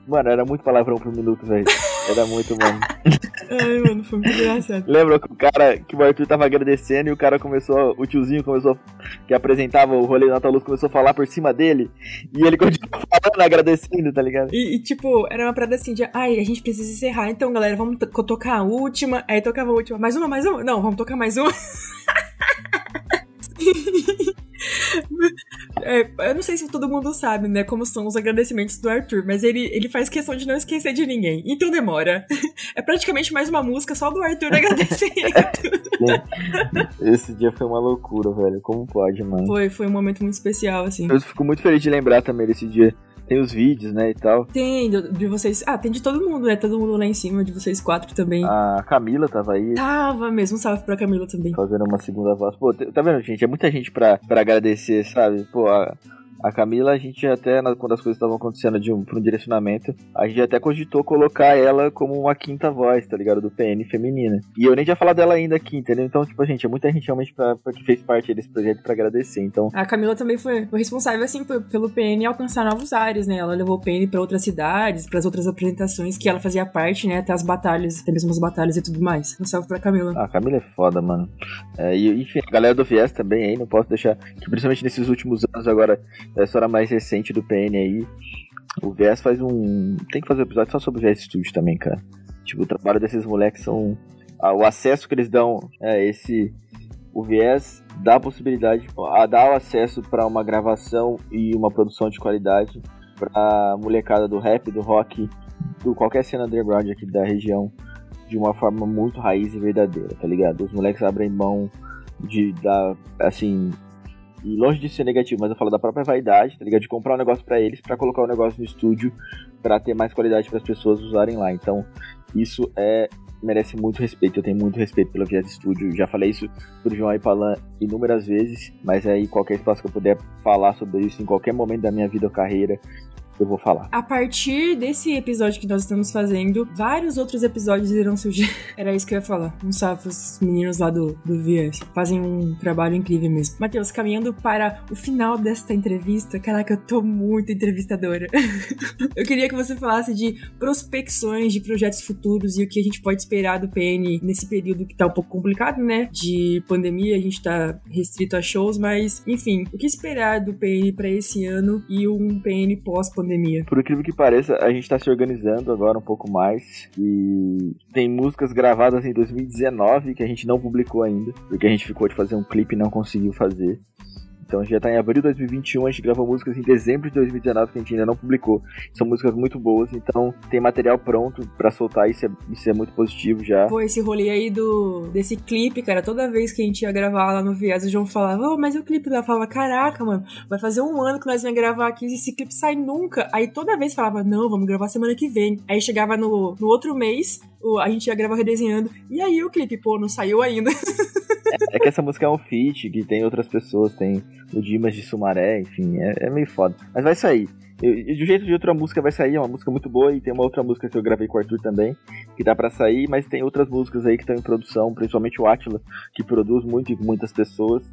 Mano, era muito palavrão por minuto, velho. Era muito, mano. Ai, mano, foi muito engraçado. Lembra que o cara, que o Arthur tava agradecendo e o cara começou, o tiozinho começou, que apresentava o rolê Natal Luz, começou a falar por cima dele e ele continuou falando, agradecendo, tá ligado? E, e, tipo, era uma parada assim de, ai, a gente precisa encerrar, então galera, vamos tocar a última, aí tocava a última, mais uma, mais uma, não, vamos tocar mais uma. É, eu não sei se todo mundo sabe, né, como são os agradecimentos do Arthur, mas ele, ele faz questão de não esquecer de ninguém. Então demora. É praticamente mais uma música só do Arthur agradecendo. Esse dia foi uma loucura, velho. Como pode, mano? Foi, foi um momento muito especial, assim. Eu fico muito feliz de lembrar também desse dia. Tem os vídeos, né, e tal. Tem, de vocês. Ah, tem de todo mundo, né? Todo mundo lá em cima, de vocês quatro também. A Camila tava aí. Tava mesmo, salve pra Camila também. Fazendo uma segunda voz. Pô, tá vendo, gente? É muita gente pra, pra agradecer, sabe? Pô, a, a Camila, a gente até, quando as coisas estavam acontecendo de um, por um direcionamento, a gente até cogitou colocar ela como uma quinta voz, tá ligado? Do PN feminina. E eu nem tinha falado dela ainda aqui, entendeu? Então, tipo, gente, é muita gente realmente pra, pra que fez parte desse projeto para agradecer. Então. A Camila também foi, foi responsável, assim, pelo PN alcançar novos ares, né? Ela levou o PN pra outras cidades, para as outras apresentações que ela fazia parte, né? Até as batalhas, até mesmo as batalhas e tudo mais. Um salve pra Camila. Ah, a Camila é foda, mano. É, e, enfim, a galera do Viés também aí, não posso deixar. Que principalmente nesses últimos anos agora a história mais recente do PN aí. O VS faz um. Tem que fazer um episódio só sobre o VS Studio também, cara. Tipo, o trabalho desses moleques são. Ah, o acesso que eles dão é esse. O VS dá a possibilidade, a dar o acesso para uma gravação e uma produção de qualidade pra molecada do rap, do rock, do qualquer cena underground aqui da região de uma forma muito raiz e verdadeira, tá ligado? Os moleques abrem mão de dar, assim, e longe de ser negativo, mas eu falo da própria vaidade, tá ligado? De comprar um negócio para eles, para colocar o um negócio no estúdio, para ter mais qualidade para as pessoas usarem lá. Então, isso é merece muito respeito. Eu tenho muito respeito pelo Vias Studio. Já falei isso pro João Ipalan inúmeras vezes, mas aí qualquer espaço que eu puder falar sobre isso em qualquer momento da minha vida ou carreira, eu vou falar. A partir desse episódio que nós estamos fazendo, vários outros episódios irão surgir. Era isso que eu ia falar. Um salve os meninos lá do, do VS. Fazem um trabalho incrível mesmo. Matheus, caminhando para o final desta entrevista, caraca, eu tô muito entrevistadora. eu queria que você falasse de prospecções de projetos futuros e o que a gente pode esperar do PN nesse período que tá um pouco complicado, né? De pandemia, a gente tá restrito a shows, mas enfim, o que esperar do PN para esse ano e um PN pós-pandemia? Por incrível que pareça, a gente tá se organizando agora um pouco mais e tem músicas gravadas em 2019 que a gente não publicou ainda, porque a gente ficou de fazer um clipe e não conseguiu fazer. Então já tá em abril de 2021, a gente gravou músicas em dezembro de 2019 que a gente ainda não publicou. São músicas muito boas, então tem material pronto para soltar, isso é, isso é muito positivo já. Pô, esse rolê aí do desse clipe, cara, toda vez que a gente ia gravar lá no Viés, o João falava, oh, mas o clipe lá falava, caraca, mano, vai fazer um ano que nós vamos gravar aqui, esse clipe sai nunca. Aí toda vez falava, não, vamos gravar semana que vem. Aí chegava no, no outro mês, a gente ia gravar redesenhando, e aí o clipe, pô, não saiu ainda. É, que essa música é um feat, que tem outras pessoas, tem o Dimas de Sumaré, enfim, é, é meio foda. Mas vai sair. E de um jeito de outra música vai sair, é uma música muito boa, e tem uma outra música que eu gravei com o Arthur também, que dá para sair, mas tem outras músicas aí que estão em produção, principalmente o Atila, que produz muito e muitas pessoas.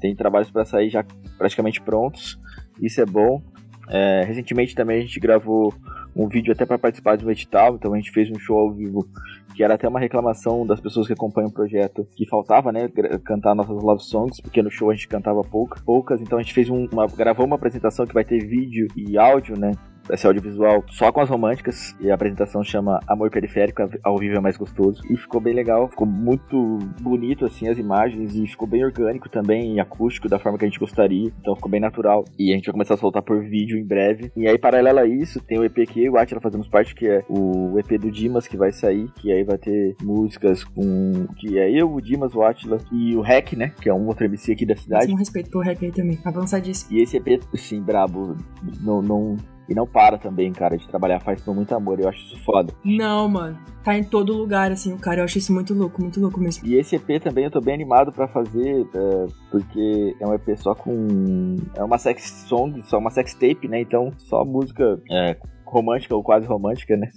Tem trabalhos para sair já praticamente prontos, isso é bom. É, recentemente também a gente gravou um vídeo até para participar de um edital, então a gente fez um show ao vivo que era até uma reclamação das pessoas que acompanham o projeto, que faltava, né, cantar nossas love songs, porque no show a gente cantava pouca, poucas, então a gente fez um, uma, gravou uma apresentação que vai ter vídeo e áudio, né, esse audiovisual só com as românticas. E a apresentação chama Amor Periférico, ao vivo é mais gostoso. E ficou bem legal, ficou muito bonito assim as imagens e ficou bem orgânico também e acústico da forma que a gente gostaria. Então ficou bem natural. E a gente vai começar a soltar por vídeo em breve. E aí, paralelo a isso, tem o EP que eu e o Atila fazemos parte, que é o EP do Dimas que vai sair, que aí vai ter músicas com. que é eu, o Dimas, o Atila e o Rec, né? Que é um outro MC aqui da cidade. Um respeito pro Rec aí também, avançadíssimo. E esse EP, sim, brabo, não, não e não para também, cara, de trabalhar, faz com muito amor. Eu acho isso foda. Não, mano. Tá em todo lugar, assim, o cara. Eu acho isso muito louco, muito louco mesmo. E esse EP também eu tô bem animado para fazer, é, porque é um EP só com. É uma sex song, só uma sex tape, né? Então, só música. É, romântica ou quase romântica, né?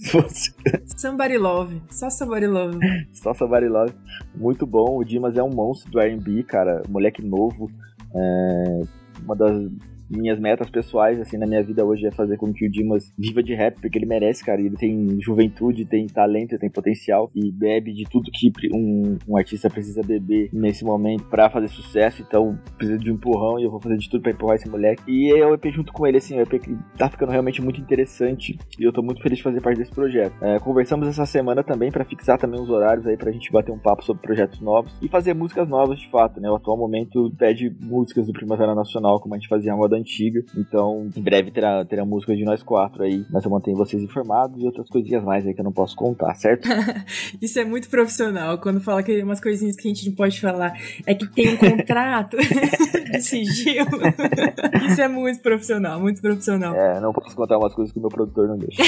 Somebody Love. Só Somebody Love. Só Somebody Love. Muito bom. O Dimas é um monstro do R&B, cara. Moleque novo. É uma das minhas metas pessoais, assim, na minha vida hoje é fazer com que o Dimas viva de rap, porque ele merece, cara. Ele tem juventude, tem talento, tem potencial e bebe de tudo que um, um artista precisa beber nesse momento para fazer sucesso. Então, precisa de um empurrão e eu vou fazer de tudo para empurrar esse moleque. E é o EP junto com ele, assim, o EP que tá ficando realmente muito interessante e eu tô muito feliz de fazer parte desse projeto. É, conversamos essa semana também para fixar também os horários aí pra gente bater um papo sobre projetos novos e fazer músicas novas de fato, né? O atual momento pede músicas do Primavera Nacional, como a gente fazia a moda antiga. Então, em breve terá, terá música de nós quatro aí, mas eu mantenho vocês informados e outras coisinhas mais aí que eu não posso contar, certo? Isso é muito profissional. Quando fala que umas coisinhas que a gente não pode falar é que tem um contrato de sigilo. Isso é muito profissional, muito profissional. É, não posso contar umas coisas que o meu produtor não deixa.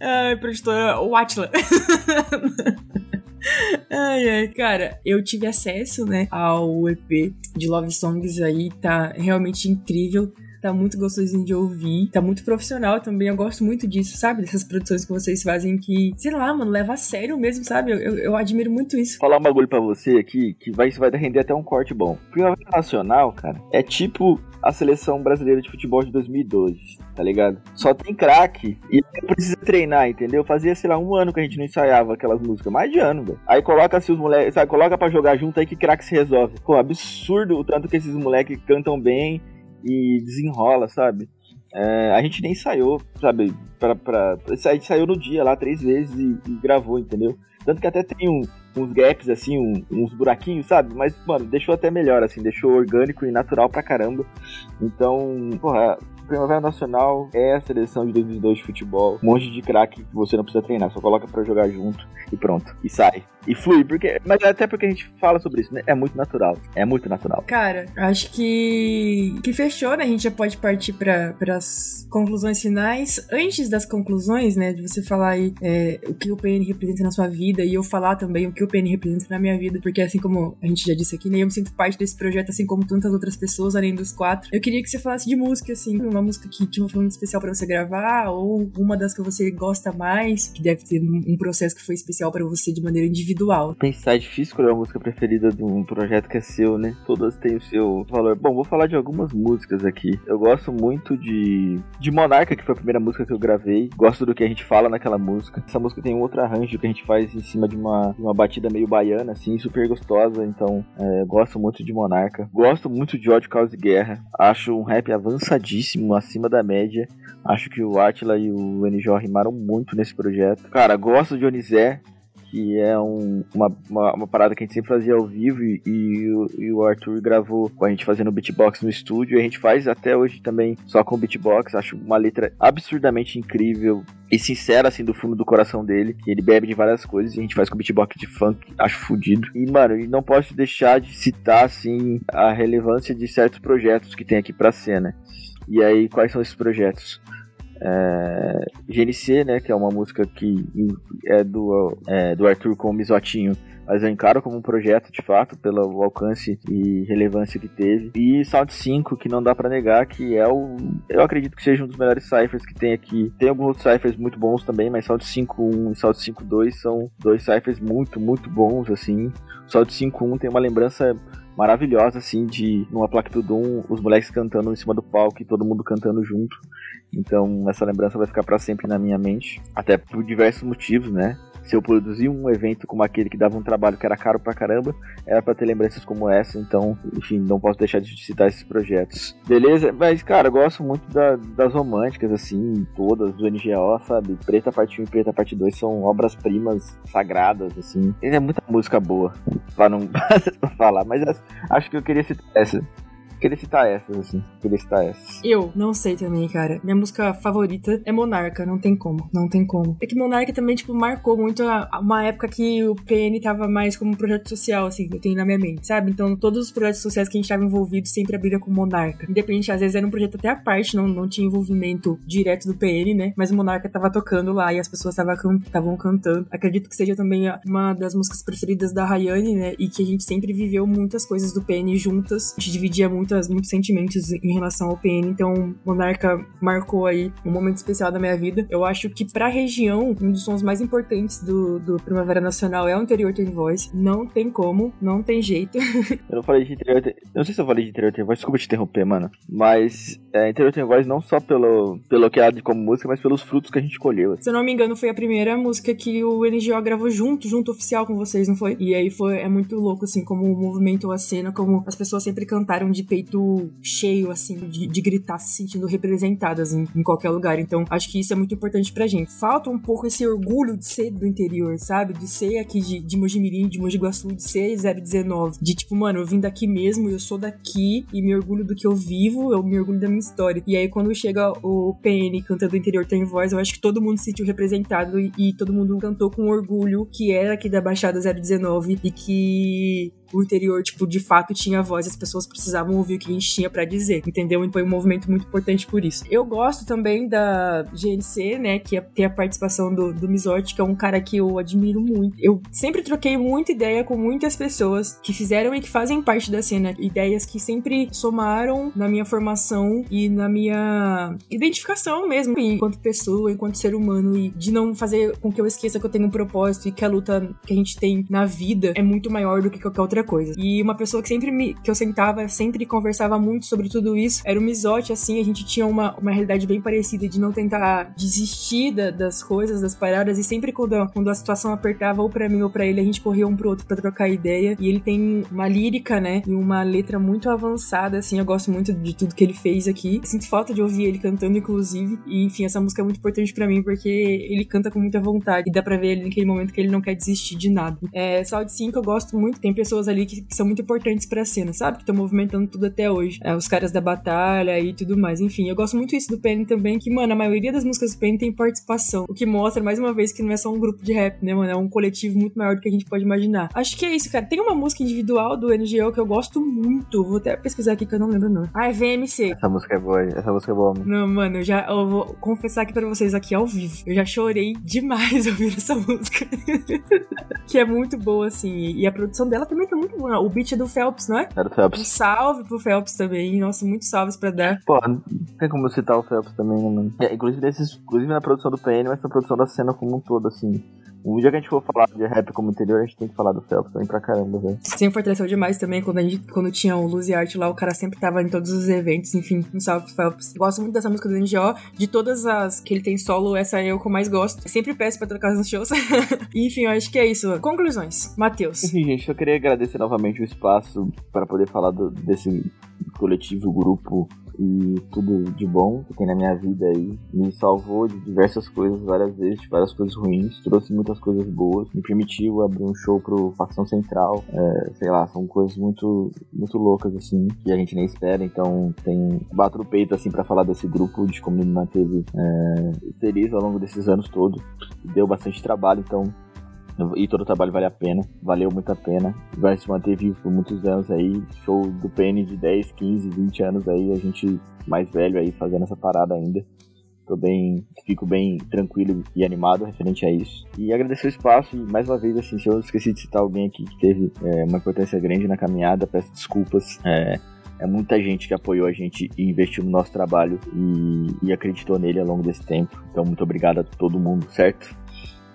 Ai, produtora. Ai, ai, cara, eu tive acesso, né, ao EP de Love Songs aí, tá realmente incrível. Tá muito gostosinho de ouvir, tá muito profissional também. Eu gosto muito disso, sabe? Dessas produções que vocês fazem que, sei lá, mano, leva a sério mesmo, sabe? Eu, eu, eu admiro muito isso. Falar um bagulho pra você aqui que vai, vai render até um corte bom. Primavera Nacional, cara, é tipo a seleção brasileira de futebol de 2012, tá ligado? Só tem craque e precisa treinar, entendeu? Fazia, sei lá, um ano que a gente não ensaiava aquelas músicas, mais de ano, velho. Aí coloca-se os moleques, sabe, coloca pra jogar junto aí que craque se resolve. Pô, absurdo o tanto que esses moleques cantam bem e desenrola, sabe? É, a gente nem ensaiou, sabe? Pra, pra, a gente saiu no dia lá três vezes e, e gravou, entendeu? Tanto que até tem um, uns gaps, assim, um, uns buraquinhos, sabe? Mas, mano, deixou até melhor, assim, deixou orgânico e natural pra caramba. Então, porra, Primavera Nacional é a seleção de 2002 de futebol. Um monte de craque que você não precisa treinar, só coloca para jogar junto e pronto. E sai. E flui, porque. Mas até porque a gente fala sobre isso, né? É muito natural. É muito natural. Cara, acho que. que fechou, né? A gente já pode partir para as conclusões finais. Antes das conclusões, né? De você falar aí é, o que o PN representa na sua vida e eu falar também o que o PN representa na minha vida, porque assim como a gente já disse aqui, nem né, eu me sinto parte desse projeto, assim como tantas outras pessoas, além dos quatro. Eu queria que você falasse de música, assim, uma música que tipo, foi muito especial para você gravar, ou uma das que você gosta mais, que deve ter um processo que foi especial para você de maneira individual. Pensar é difícil escolher uma música preferida de um projeto que é seu, né? Todas têm o seu valor. Bom, vou falar de algumas músicas aqui. Eu gosto muito de, de Monarca, que foi a primeira música que eu gravei. Gosto do que a gente fala naquela música. Essa música tem um outro arranjo que a gente faz em cima de uma, de uma batida meio baiana, assim, super gostosa. Então, é, gosto muito de Monarca. Gosto muito de Ódio, Causa e Guerra. Acho um rap avançadíssimo, acima da média. Acho que o Atila e o NJ rimaram muito nesse projeto. Cara, gosto de Onizé que é um, uma, uma, uma, parada que a gente sempre fazia ao vivo e, e, o, e, o Arthur gravou com a gente fazendo beatbox no estúdio e a gente faz até hoje também só com beatbox. Acho uma letra absurdamente incrível e sincera, assim, do fundo do coração dele. Ele bebe de várias coisas e a gente faz com beatbox de funk, acho fodido. E, mano, não posso deixar de citar, assim, a relevância de certos projetos que tem aqui pra cena. E aí, quais são esses projetos? É, GNC, né, que é uma música que é do, é, do Arthur com o Misotinho, mas eu encaro como um projeto de fato, pelo alcance e relevância que teve. E Sound 5, que não dá para negar que é o. Eu acredito que seja um dos melhores ciphers que tem aqui. Tem alguns outros ciphers muito bons também, mas Sound 5.1 e Sound 5.2 são dois ciphers muito, muito bons, assim. O Sound 5.1 tem uma lembrança maravilhosa, assim, de numa placa Tudum, os moleques cantando em cima do palco e todo mundo cantando junto. Então, essa lembrança vai ficar para sempre na minha mente, até por diversos motivos, né? Se eu produzir um evento como aquele que dava um trabalho que era caro pra caramba, era para ter lembranças como essa, então, enfim, não posso deixar de citar esses projetos. Beleza? Mas, cara, eu gosto muito da, das românticas, assim, todas, do NGO, sabe? Preta Parte 1 e Preta Parte 2 são obras-primas sagradas, assim. É muita música boa, pra não pra falar, mas acho que eu queria citar essa. Queria citar essas, assim. Queria citar essas. Eu não sei também, cara. Minha música favorita é Monarca, não tem como. Não tem como. É que Monarca também, tipo, marcou muito a, uma época que o PN tava mais como um projeto social, assim, eu tenho na minha mente, sabe? Então, todos os projetos sociais que a gente tava envolvido sempre abriram com Monarca. Independente, às vezes era um projeto até à parte, não, não tinha envolvimento direto do PN, né? Mas o Monarca tava tocando lá e as pessoas estavam cantando. Acredito que seja também uma das músicas preferidas da Rayane, né? E que a gente sempre viveu muitas coisas do PN juntas. A gente dividia muito muitas, muitos sentimentos em relação ao PN, então Monarca marcou aí um momento especial da minha vida. Eu acho que pra região, um dos sons mais importantes do, do Primavera Nacional é o Interior Tem Voz. Não tem como, não tem jeito. eu não falei de Interior Tem... Eu não sei se eu falei de Interior Tem Voz, desculpa te interromper, mano. Mas é, Interior Tem Voz não só pelo, pelo que é como música, mas pelos frutos que a gente colheu. Se eu não me engano, foi a primeira música que o NGO gravou junto, junto oficial com vocês, não foi? E aí foi, é muito louco, assim, como o movimento, a cena, como as pessoas sempre cantaram de peito peito cheio, assim, de, de gritar, se sentindo representadas em, em, qualquer lugar. Então, acho que isso é muito importante pra gente. Falta um pouco esse orgulho de ser do interior, sabe? De ser aqui de, de Mojimirim, de Mogi Guaçu, de ser 019. De tipo, mano, eu vim daqui mesmo, eu sou daqui e me orgulho do que eu vivo, eu me orgulho da minha história. E aí, quando chega o PN cantando interior tem voz, eu acho que todo mundo se sentiu representado e, e todo mundo cantou com orgulho que era aqui da Baixada 019 e que o interior, tipo, de fato tinha voz, as pessoas precisavam ouvir o que a gente tinha para dizer, entendeu? E foi um movimento muito importante por isso. Eu gosto também da GNC, né, que é, tem a participação do, do que é um cara que eu admiro muito. Eu sempre troquei muita ideia com muitas pessoas que fizeram e que fazem parte da cena, ideias que sempre somaram na minha formação e na minha identificação mesmo, enquanto pessoa, enquanto ser humano, e de não fazer com que eu esqueça que eu tenho um propósito e que a luta que a gente tem na vida é muito maior do que qualquer outra outra coisa. E uma pessoa que sempre me, que eu sentava, sempre conversava muito sobre tudo isso, era o Misote, assim, a gente tinha uma, uma realidade bem parecida de não tentar desistir da, das coisas, das paradas, e sempre quando, quando a situação apertava ou para mim ou para ele, a gente corria um pro outro para trocar ideia. E ele tem uma lírica, né, e uma letra muito avançada, assim, eu gosto muito de tudo que ele fez aqui. Sinto falta de ouvir ele cantando, inclusive. E, enfim, essa música é muito importante para mim porque ele canta com muita vontade e dá pra ver ele naquele momento que ele não quer desistir de nada. É, Saúde 5 eu gosto muito, tem pessoas ali que, que são muito importantes pra cena, sabe? Que estão movimentando tudo até hoje. É, os caras da batalha e tudo mais. Enfim, eu gosto muito isso do Penny também, que, mano, a maioria das músicas do Penny tem participação. O que mostra, mais uma vez, que não é só um grupo de rap, né, mano? É um coletivo muito maior do que a gente pode imaginar. Acho que é isso, cara. Tem uma música individual do NGO que eu gosto muito. Vou até pesquisar aqui que eu não lembro não. Ah, é VMC. Essa música é boa, essa música é boa. Mano. Não, mano, eu já eu vou confessar aqui pra vocês aqui ao vivo. Eu já chorei demais ouvindo essa música. que é muito boa, assim. E a produção dela também tá muito bom. O beat é do Phelps, não é? É do Phelps. Um salve pro Phelps também. Nossa, muitos salves pra dar. Pô, não tem como citar o Phelps também, né, mano? É, inclusive, desses, inclusive na produção do PN, mas na produção da cena como um todo, assim. O dia que a gente for falar de rap como interior, a gente tem que falar do Phelps também pra caramba, velho. Sempre fortaleceu demais também quando, a gente, quando tinha o Luz e Arte lá, o cara sempre tava em todos os eventos, enfim, um salve Phelps. Gosto muito dessa música do NGO, de todas as que ele tem solo, essa é eu que eu mais gosto. Sempre peço pra trocar nos shows. enfim, eu acho que é isso. Conclusões, Matheus. Enfim, gente, eu queria agradecer novamente o espaço para poder falar do, desse coletivo, grupo e tudo de bom que tem na minha vida aí. Me salvou de diversas coisas várias vezes, de várias coisas ruins, trouxe muitas coisas boas, me permitiu abrir um show pro Facção Central. É, sei lá, são coisas muito, muito loucas assim, que a gente nem espera. Então tem bato no peito assim para falar desse grupo, de como me manteve é, feliz ao longo desses anos todos. Deu bastante trabalho, então e todo o trabalho vale a pena, valeu muito a pena. Vai se manter vivo por muitos anos aí. Show do PN de 10, 15, 20 anos aí, a gente mais velho aí fazendo essa parada ainda. Tô bem, fico bem tranquilo e animado referente a isso. E agradecer o espaço e mais uma vez, assim, se eu esqueci de citar alguém aqui que teve é, uma importância grande na caminhada, peço desculpas. É, é muita gente que apoiou a gente e investiu no nosso trabalho e, e acreditou nele ao longo desse tempo. Então, muito obrigado a todo mundo, certo?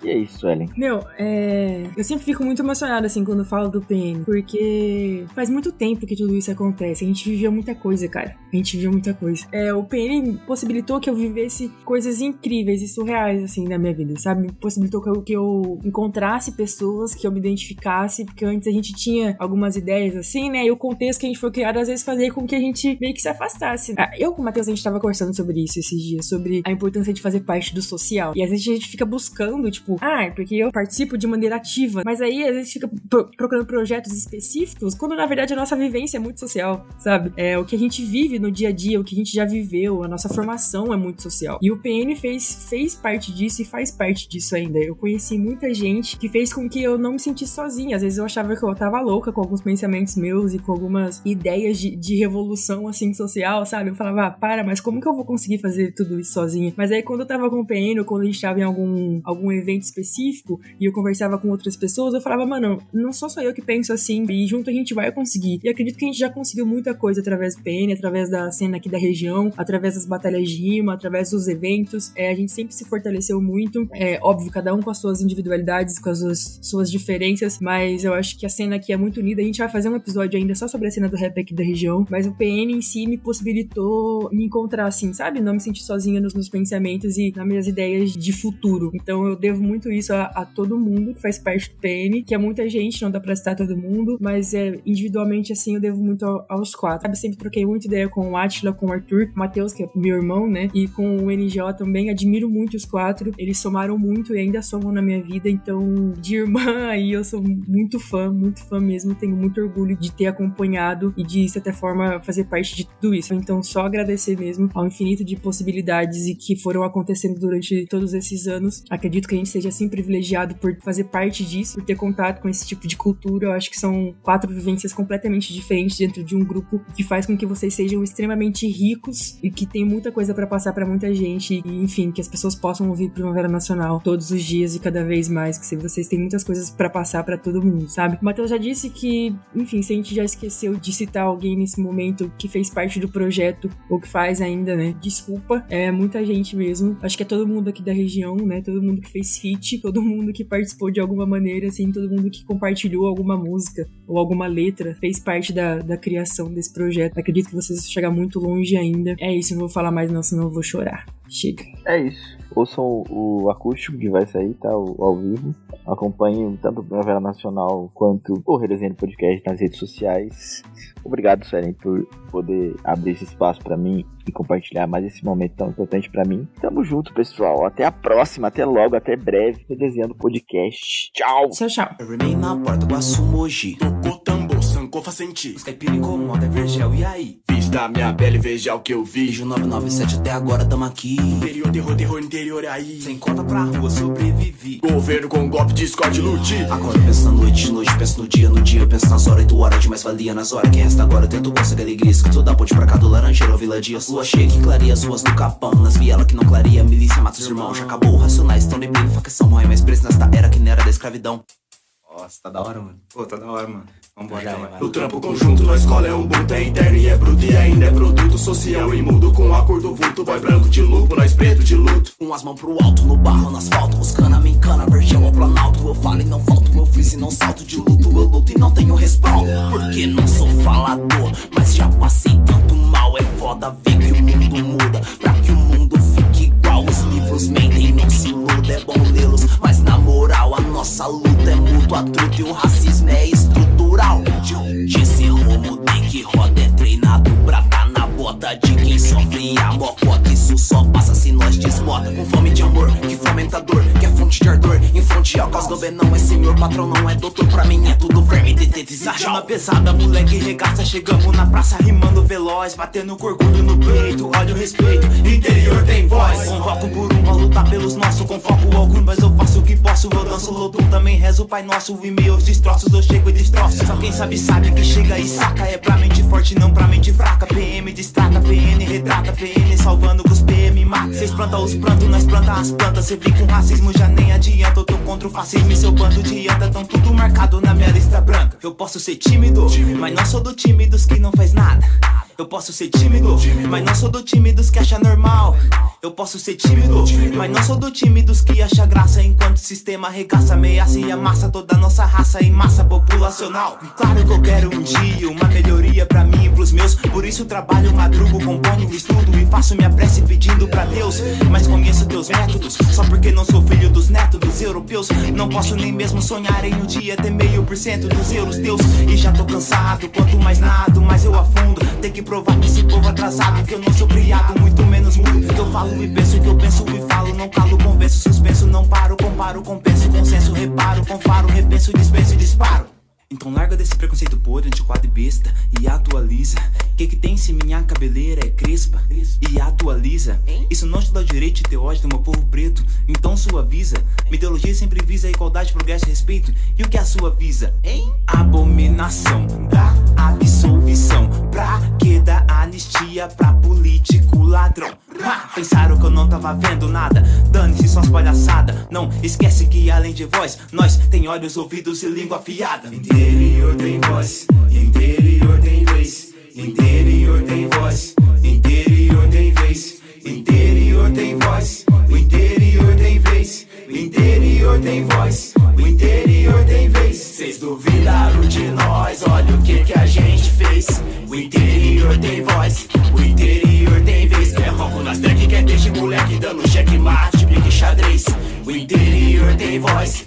E é isso, Ellen. Meu, é... eu sempre fico muito emocionada, assim, quando falo do PN, porque faz muito tempo que tudo isso acontece. A gente viveu muita coisa, cara. A gente viveu muita coisa. É, o PN possibilitou que eu vivesse coisas incríveis e surreais, assim, na minha vida, sabe? Possibilitou que eu, que eu encontrasse pessoas, que eu me identificasse, porque antes a gente tinha algumas ideias, assim, né? E o contexto que a gente foi criado, às vezes, fazia com que a gente meio que se afastasse. Ah, eu com o Matheus, a gente tava conversando sobre isso esses dias, sobre a importância de fazer parte do social. E às vezes a gente fica buscando, tipo, tipo, ah, porque eu participo de maneira ativa. Mas aí a gente fica procurando projetos específicos, quando na verdade a nossa vivência é muito social, sabe? É o que a gente vive no dia a dia, o que a gente já viveu, a nossa formação é muito social. E o PN fez, fez parte disso e faz parte disso ainda. Eu conheci muita gente que fez com que eu não me sentisse sozinha. Às vezes eu achava que eu tava louca com alguns pensamentos meus e com algumas ideias de, de revolução, assim, social, sabe? Eu falava, ah, para, mas como que eu vou conseguir fazer tudo isso sozinha? Mas aí quando eu tava com o PN, ou quando a gente tava em algum, algum evento específico e eu conversava com outras pessoas, eu falava, mano, não sou só eu que penso assim, e junto a gente vai conseguir. E acredito que a gente já conseguiu muita coisa através do PN, através da cena aqui da região, através das batalhas de rima, através dos eventos. É, a gente sempre se fortaleceu muito. É óbvio, cada um com as suas individualidades, com as suas, suas diferenças, mas eu acho que a cena aqui é muito unida. A gente vai fazer um episódio ainda só sobre a cena do rap aqui da região, mas o PN em si me possibilitou me encontrar assim, sabe? Não me sentir sozinha nos meus pensamentos e nas minhas ideias de futuro. Então eu devo muito isso a, a, todo mundo que faz parte do PN, que é muita gente, não dá pra citar todo mundo, mas é individualmente assim eu devo muito aos quatro. Sabe, sempre troquei muita ideia com o Atila, com o Arthur, o Matheus, que é meu irmão, né? E com o NGO também, admiro muito os quatro. Eles somaram muito e ainda somam na minha vida, então de irmã aí eu sou muito fã, muito fã mesmo. Tenho muito orgulho de ter acompanhado e de, de certa forma, fazer parte de tudo isso. Então, só agradecer mesmo ao infinito de possibilidades e que foram acontecendo durante todos esses anos. Acredito que a gente seja assim privilegiado por fazer parte disso, por ter contato com esse tipo de cultura. Eu acho que são quatro vivências completamente diferentes dentro de um grupo que faz com que vocês sejam extremamente ricos e que tem muita coisa para passar para muita gente e, enfim, que as pessoas possam ouvir Primavera Nacional todos os dias e cada vez mais, que vocês têm muitas coisas para passar para todo mundo, sabe? O Matheus já disse que, enfim, se a gente já esqueceu de citar alguém nesse momento que fez parte do projeto ou que faz ainda, né? Desculpa, é muita gente mesmo. Acho que é todo mundo aqui da região, né? Todo mundo que fez feat, todo mundo que participou de alguma maneira, assim, todo mundo que compartilhou alguma música ou alguma letra, fez parte da, da criação desse projeto. Acredito que vocês vão chegar muito longe ainda. É isso, não vou falar mais não, senão eu vou chorar. Chega. É isso. Ouçam o acústico que vai sair, tá? O, ao vivo. Acompanhem tanto o Primavera Nacional quanto o Redesenho Podcast nas redes sociais. Obrigado, Suelen, por poder abrir esse espaço para mim e compartilhar mais esse momento tão importante para mim. Tamo junto, pessoal. Até a próxima, até logo, até breve. Redesenhando Podcast. Tchau. Tchau, tchau. Faz sentir. Caipira incomoda, vergel, e aí? Vista minha pele, veja o que eu vi. Beijo 997, até agora tamo aqui. Interior, terror, terror, interior, aí. Sem conta pra rua, sobrevivi. Governo com golpe, discorde, lute. Agora penso na noite, de noite, penso no dia, no dia. Eu penso nas horas, 8 horas, de mais valia nas horas. Quem resta agora, eu tento conseguir alegria. Escuto da ponte pra cá do Laranjeiro, Vila Dias. Lua cheia que clareia as ruas do Capão. Nas vielas que não clareia, milícia mata os irmãos. Já acabou, racionais, tão de bem, facção morre mais preso nesta era que não era da escravidão. Nossa, tá da hora, mano. Pô, tá da hora, mano. Vambora, Já então, é, vai. vai. O trampo conjunto na escola é um bunto, é interno e é bruto E ainda é produto social imundo com a cor do vulto Boy branco de lupo, nós preto de luto Umas mãos pro alto, no barro, no asfalto Buscando a minha encana, vergel ao planalto Eu falo e não falto, eu fiz e não salto De luto, eu luto e não tenho respaldo Porque não sou falador Mas já passei tanto mal É foda ver que o mundo muda Pra que o mundo fique Os livros mentem, não se iluda É bom lê-los, mas na moral A nossa luta é mútua, truta E o racismo é estrutural. Disse rumo tem que roda É treinado pra bota De quem sofre a mocota Isso só passa se nós desbota Com fome de amor, que fomentador Que é fonte de ardor, em fonte ao Governo não é senhor, patrão não é doutor. Pra mim é tudo verme, detetizar Ritma pesada, moleque regaça. Chegamos na praça rimando veloz Batendo com orgulho no peito, olha o respeito Interior tem voz. Convoco por um pra lutar pelos nossos Com foco algum, mas eu faço o que posso. Eu danço lotum, também rezo o Pai Nosso. E meus destroços, eu chego e destroço. Só quem sabe sabe que chega e saca. É pra mente forte, não pra mente fraca. PM distrata, PN retrata PN salvando que os PM mata. Cês plantam os plantos, nós planta as plantas. Cê vem com racismo, já nem adianta Eu tô contra o fascismo. E seu bando de anta Tão tudo marcado na minha lista branca. Eu posso ser tímido, mas não sou do time dos que não faz nada eu posso ser tímido, mas não sou do time dos que acha normal. Eu posso ser tímido, mas não sou do time dos que acha graça. Enquanto o sistema arregaça, ameaça e amassa toda a nossa raça em massa populacional. Claro que eu quero um dia uma melhoria pra mim e pros meus. Por isso trabalho, madrugo, componho, estudo e faço minha prece pedindo pra Deus. Mas conheço teus métodos, só porque não sou filho dos netos dos europeus. Não posso nem mesmo sonhar em um dia ter meio por cento dos euros teus. E já tô cansado, quanto mais nado, mais eu afundo. Tem que provar pra esse povo atrasado que eu não sou criado, muito menos mudo. Que eu falo e penso, que eu penso e falo, não calo, convenço, suspenso, não paro, comparo, compenso, consenso, reparo, confaro, repenso, dispenso e disparo. Então larga desse preconceito podre, antiquado e besta E atualiza. Que que tem se minha cabeleira é crespa? E atualiza. Isso não te dá o direito ódio do meu povo preto. Então suaviza. Minha ideologia sempre visa igualdade, progresso e respeito. E o que a sua visa? Abominação da absolvição. Pra que dar anistia pra político ladrão? Ha! Pensaram que eu não tava vendo nada. Dane-se suas palhaçadas. Não esquece que além de voz Nós tem olhos, ouvidos e língua afiada Interior tem voz, interior tem vez. Interior tem voz, interior tem vez. Interior tem voz, o interior tem vez. O interior tem voz, o interior tem vez. Cês duvidaram de nós, olha o que que a gente fez. O interior tem voz, o interior tem vez. Quer ronco nas track, quer deixe moleque dando checkmate, pique xadrez. O interior tem voz,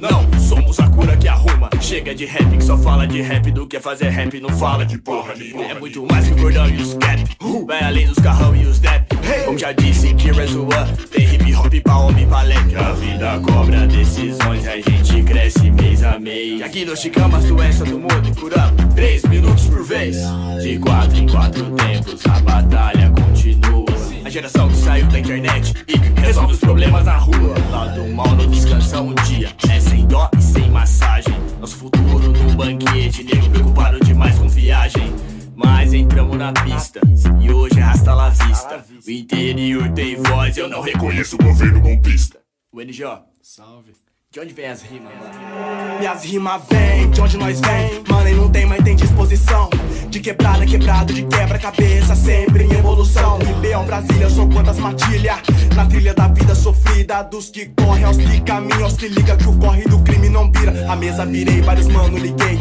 Não, somos a cura que arruma. Chega de rap que só fala de rap do que fazer rap, não fala de porra nenhuma. É muito mais que o cordão e os cap. Vai além dos carrão e os dep. Como já disse, Kira Zua. Tem hip hop pra homem pra leque. A vida cobra decisões, a gente cresce mês a mês. Aqui nós ficamos as do mundo e curamos. Três minutos por vez. De quatro em quatro tempos, a batalha continua. A geração que saiu da internet e resolve os problemas na rua. Lado mal não descansa um dia. É sem dó e sem massagem. Nosso futuro num banquete, nego preocupado demais com viagem. Mas entramos na pista e hoje arrasta la vista. O interior tem voz, eu não reconheço o governo golpista. O NJ, salve. De onde vem as rimas, mano? Minhas rimas vêm de onde nós vem? Mano, e não tem, mas tem disposição. De quebrada, quebrado, de quebra-cabeça Sempre em evolução. Ribeirão, Brasília, sou quantas matilha? Na trilha da vida sofrida Dos que correm aos que caminham Aos que liga que o corre do crime não vira A mesa virei, vários mano liguei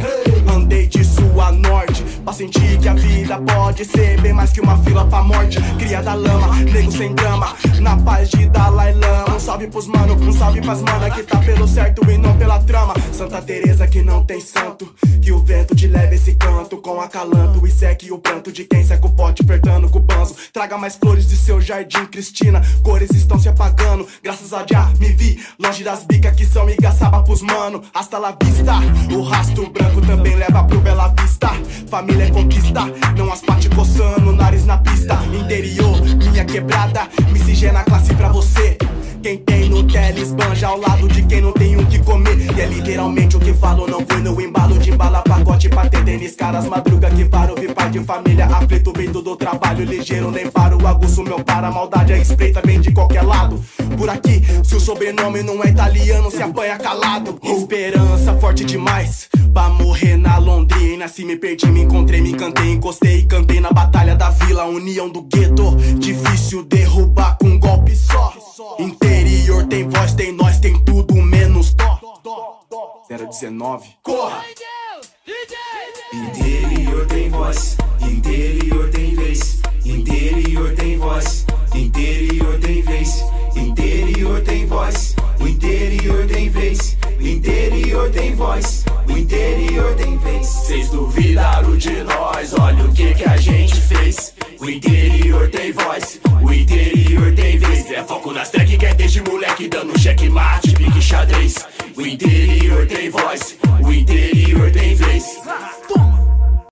Andei de sul a norte. Pra sentir que a vida pode ser bem mais que uma fila pra morte. Cria da lama, nego sem drama, na paz de Dalai Lama. Um salve pros mano, um salve pras mana que tá pelo certo e não pela trama. Santa Teresa que não tem santo, que o vento te leve esse canto com acalanto e seque o pranto de quem seca o pote apertando com o banzo. Traga mais flores de seu jardim, Cristina. Cores estão se apagando, graças a já me vi longe das bicas que são igaçaba pros mano. Hasta la vista, o rastro branco também leva pro Bela Vista. Família é conquista, não as pate coçando, nariz na pista. Interior, minha quebrada, miscigena classe pra você. Quem tem Nutella esbanja ao lado de quem não tem o que comer. E é literalmente o que falo, não fui no embalo de bala, pacote pra ter Denis caras madruga que paro, vi pai de família aflito, vindo do trabalho ligeiro, nem paro, aguço meu para, maldade é espreita, vem de qualquer lado. Por aqui, se o sobrenome não é italiano, se apanha calado. Esperança forte demais, pra morrer na Londrina. Se me perdi, me encontrei, me cantei, encostei, cantei na batalha da vila, união do gueto. Difícil derrubar com um golpe só. Interior tem voz, tem nós, tem tudo menos dó. 019, corra! Interior tem voz, interior tem vez, interior tem voz, interior tem vez, interior tem voz, interior tem vez, o interior tem voz, o interior tem vez. Vocês duvidaram de nós, olha o que que a gente fez. O interior tem voz, o interior tem vez. É foco nas track que é desde moleque dando checkmate, pique xadrez. O interior tem voz, o interior tem vez. Toma!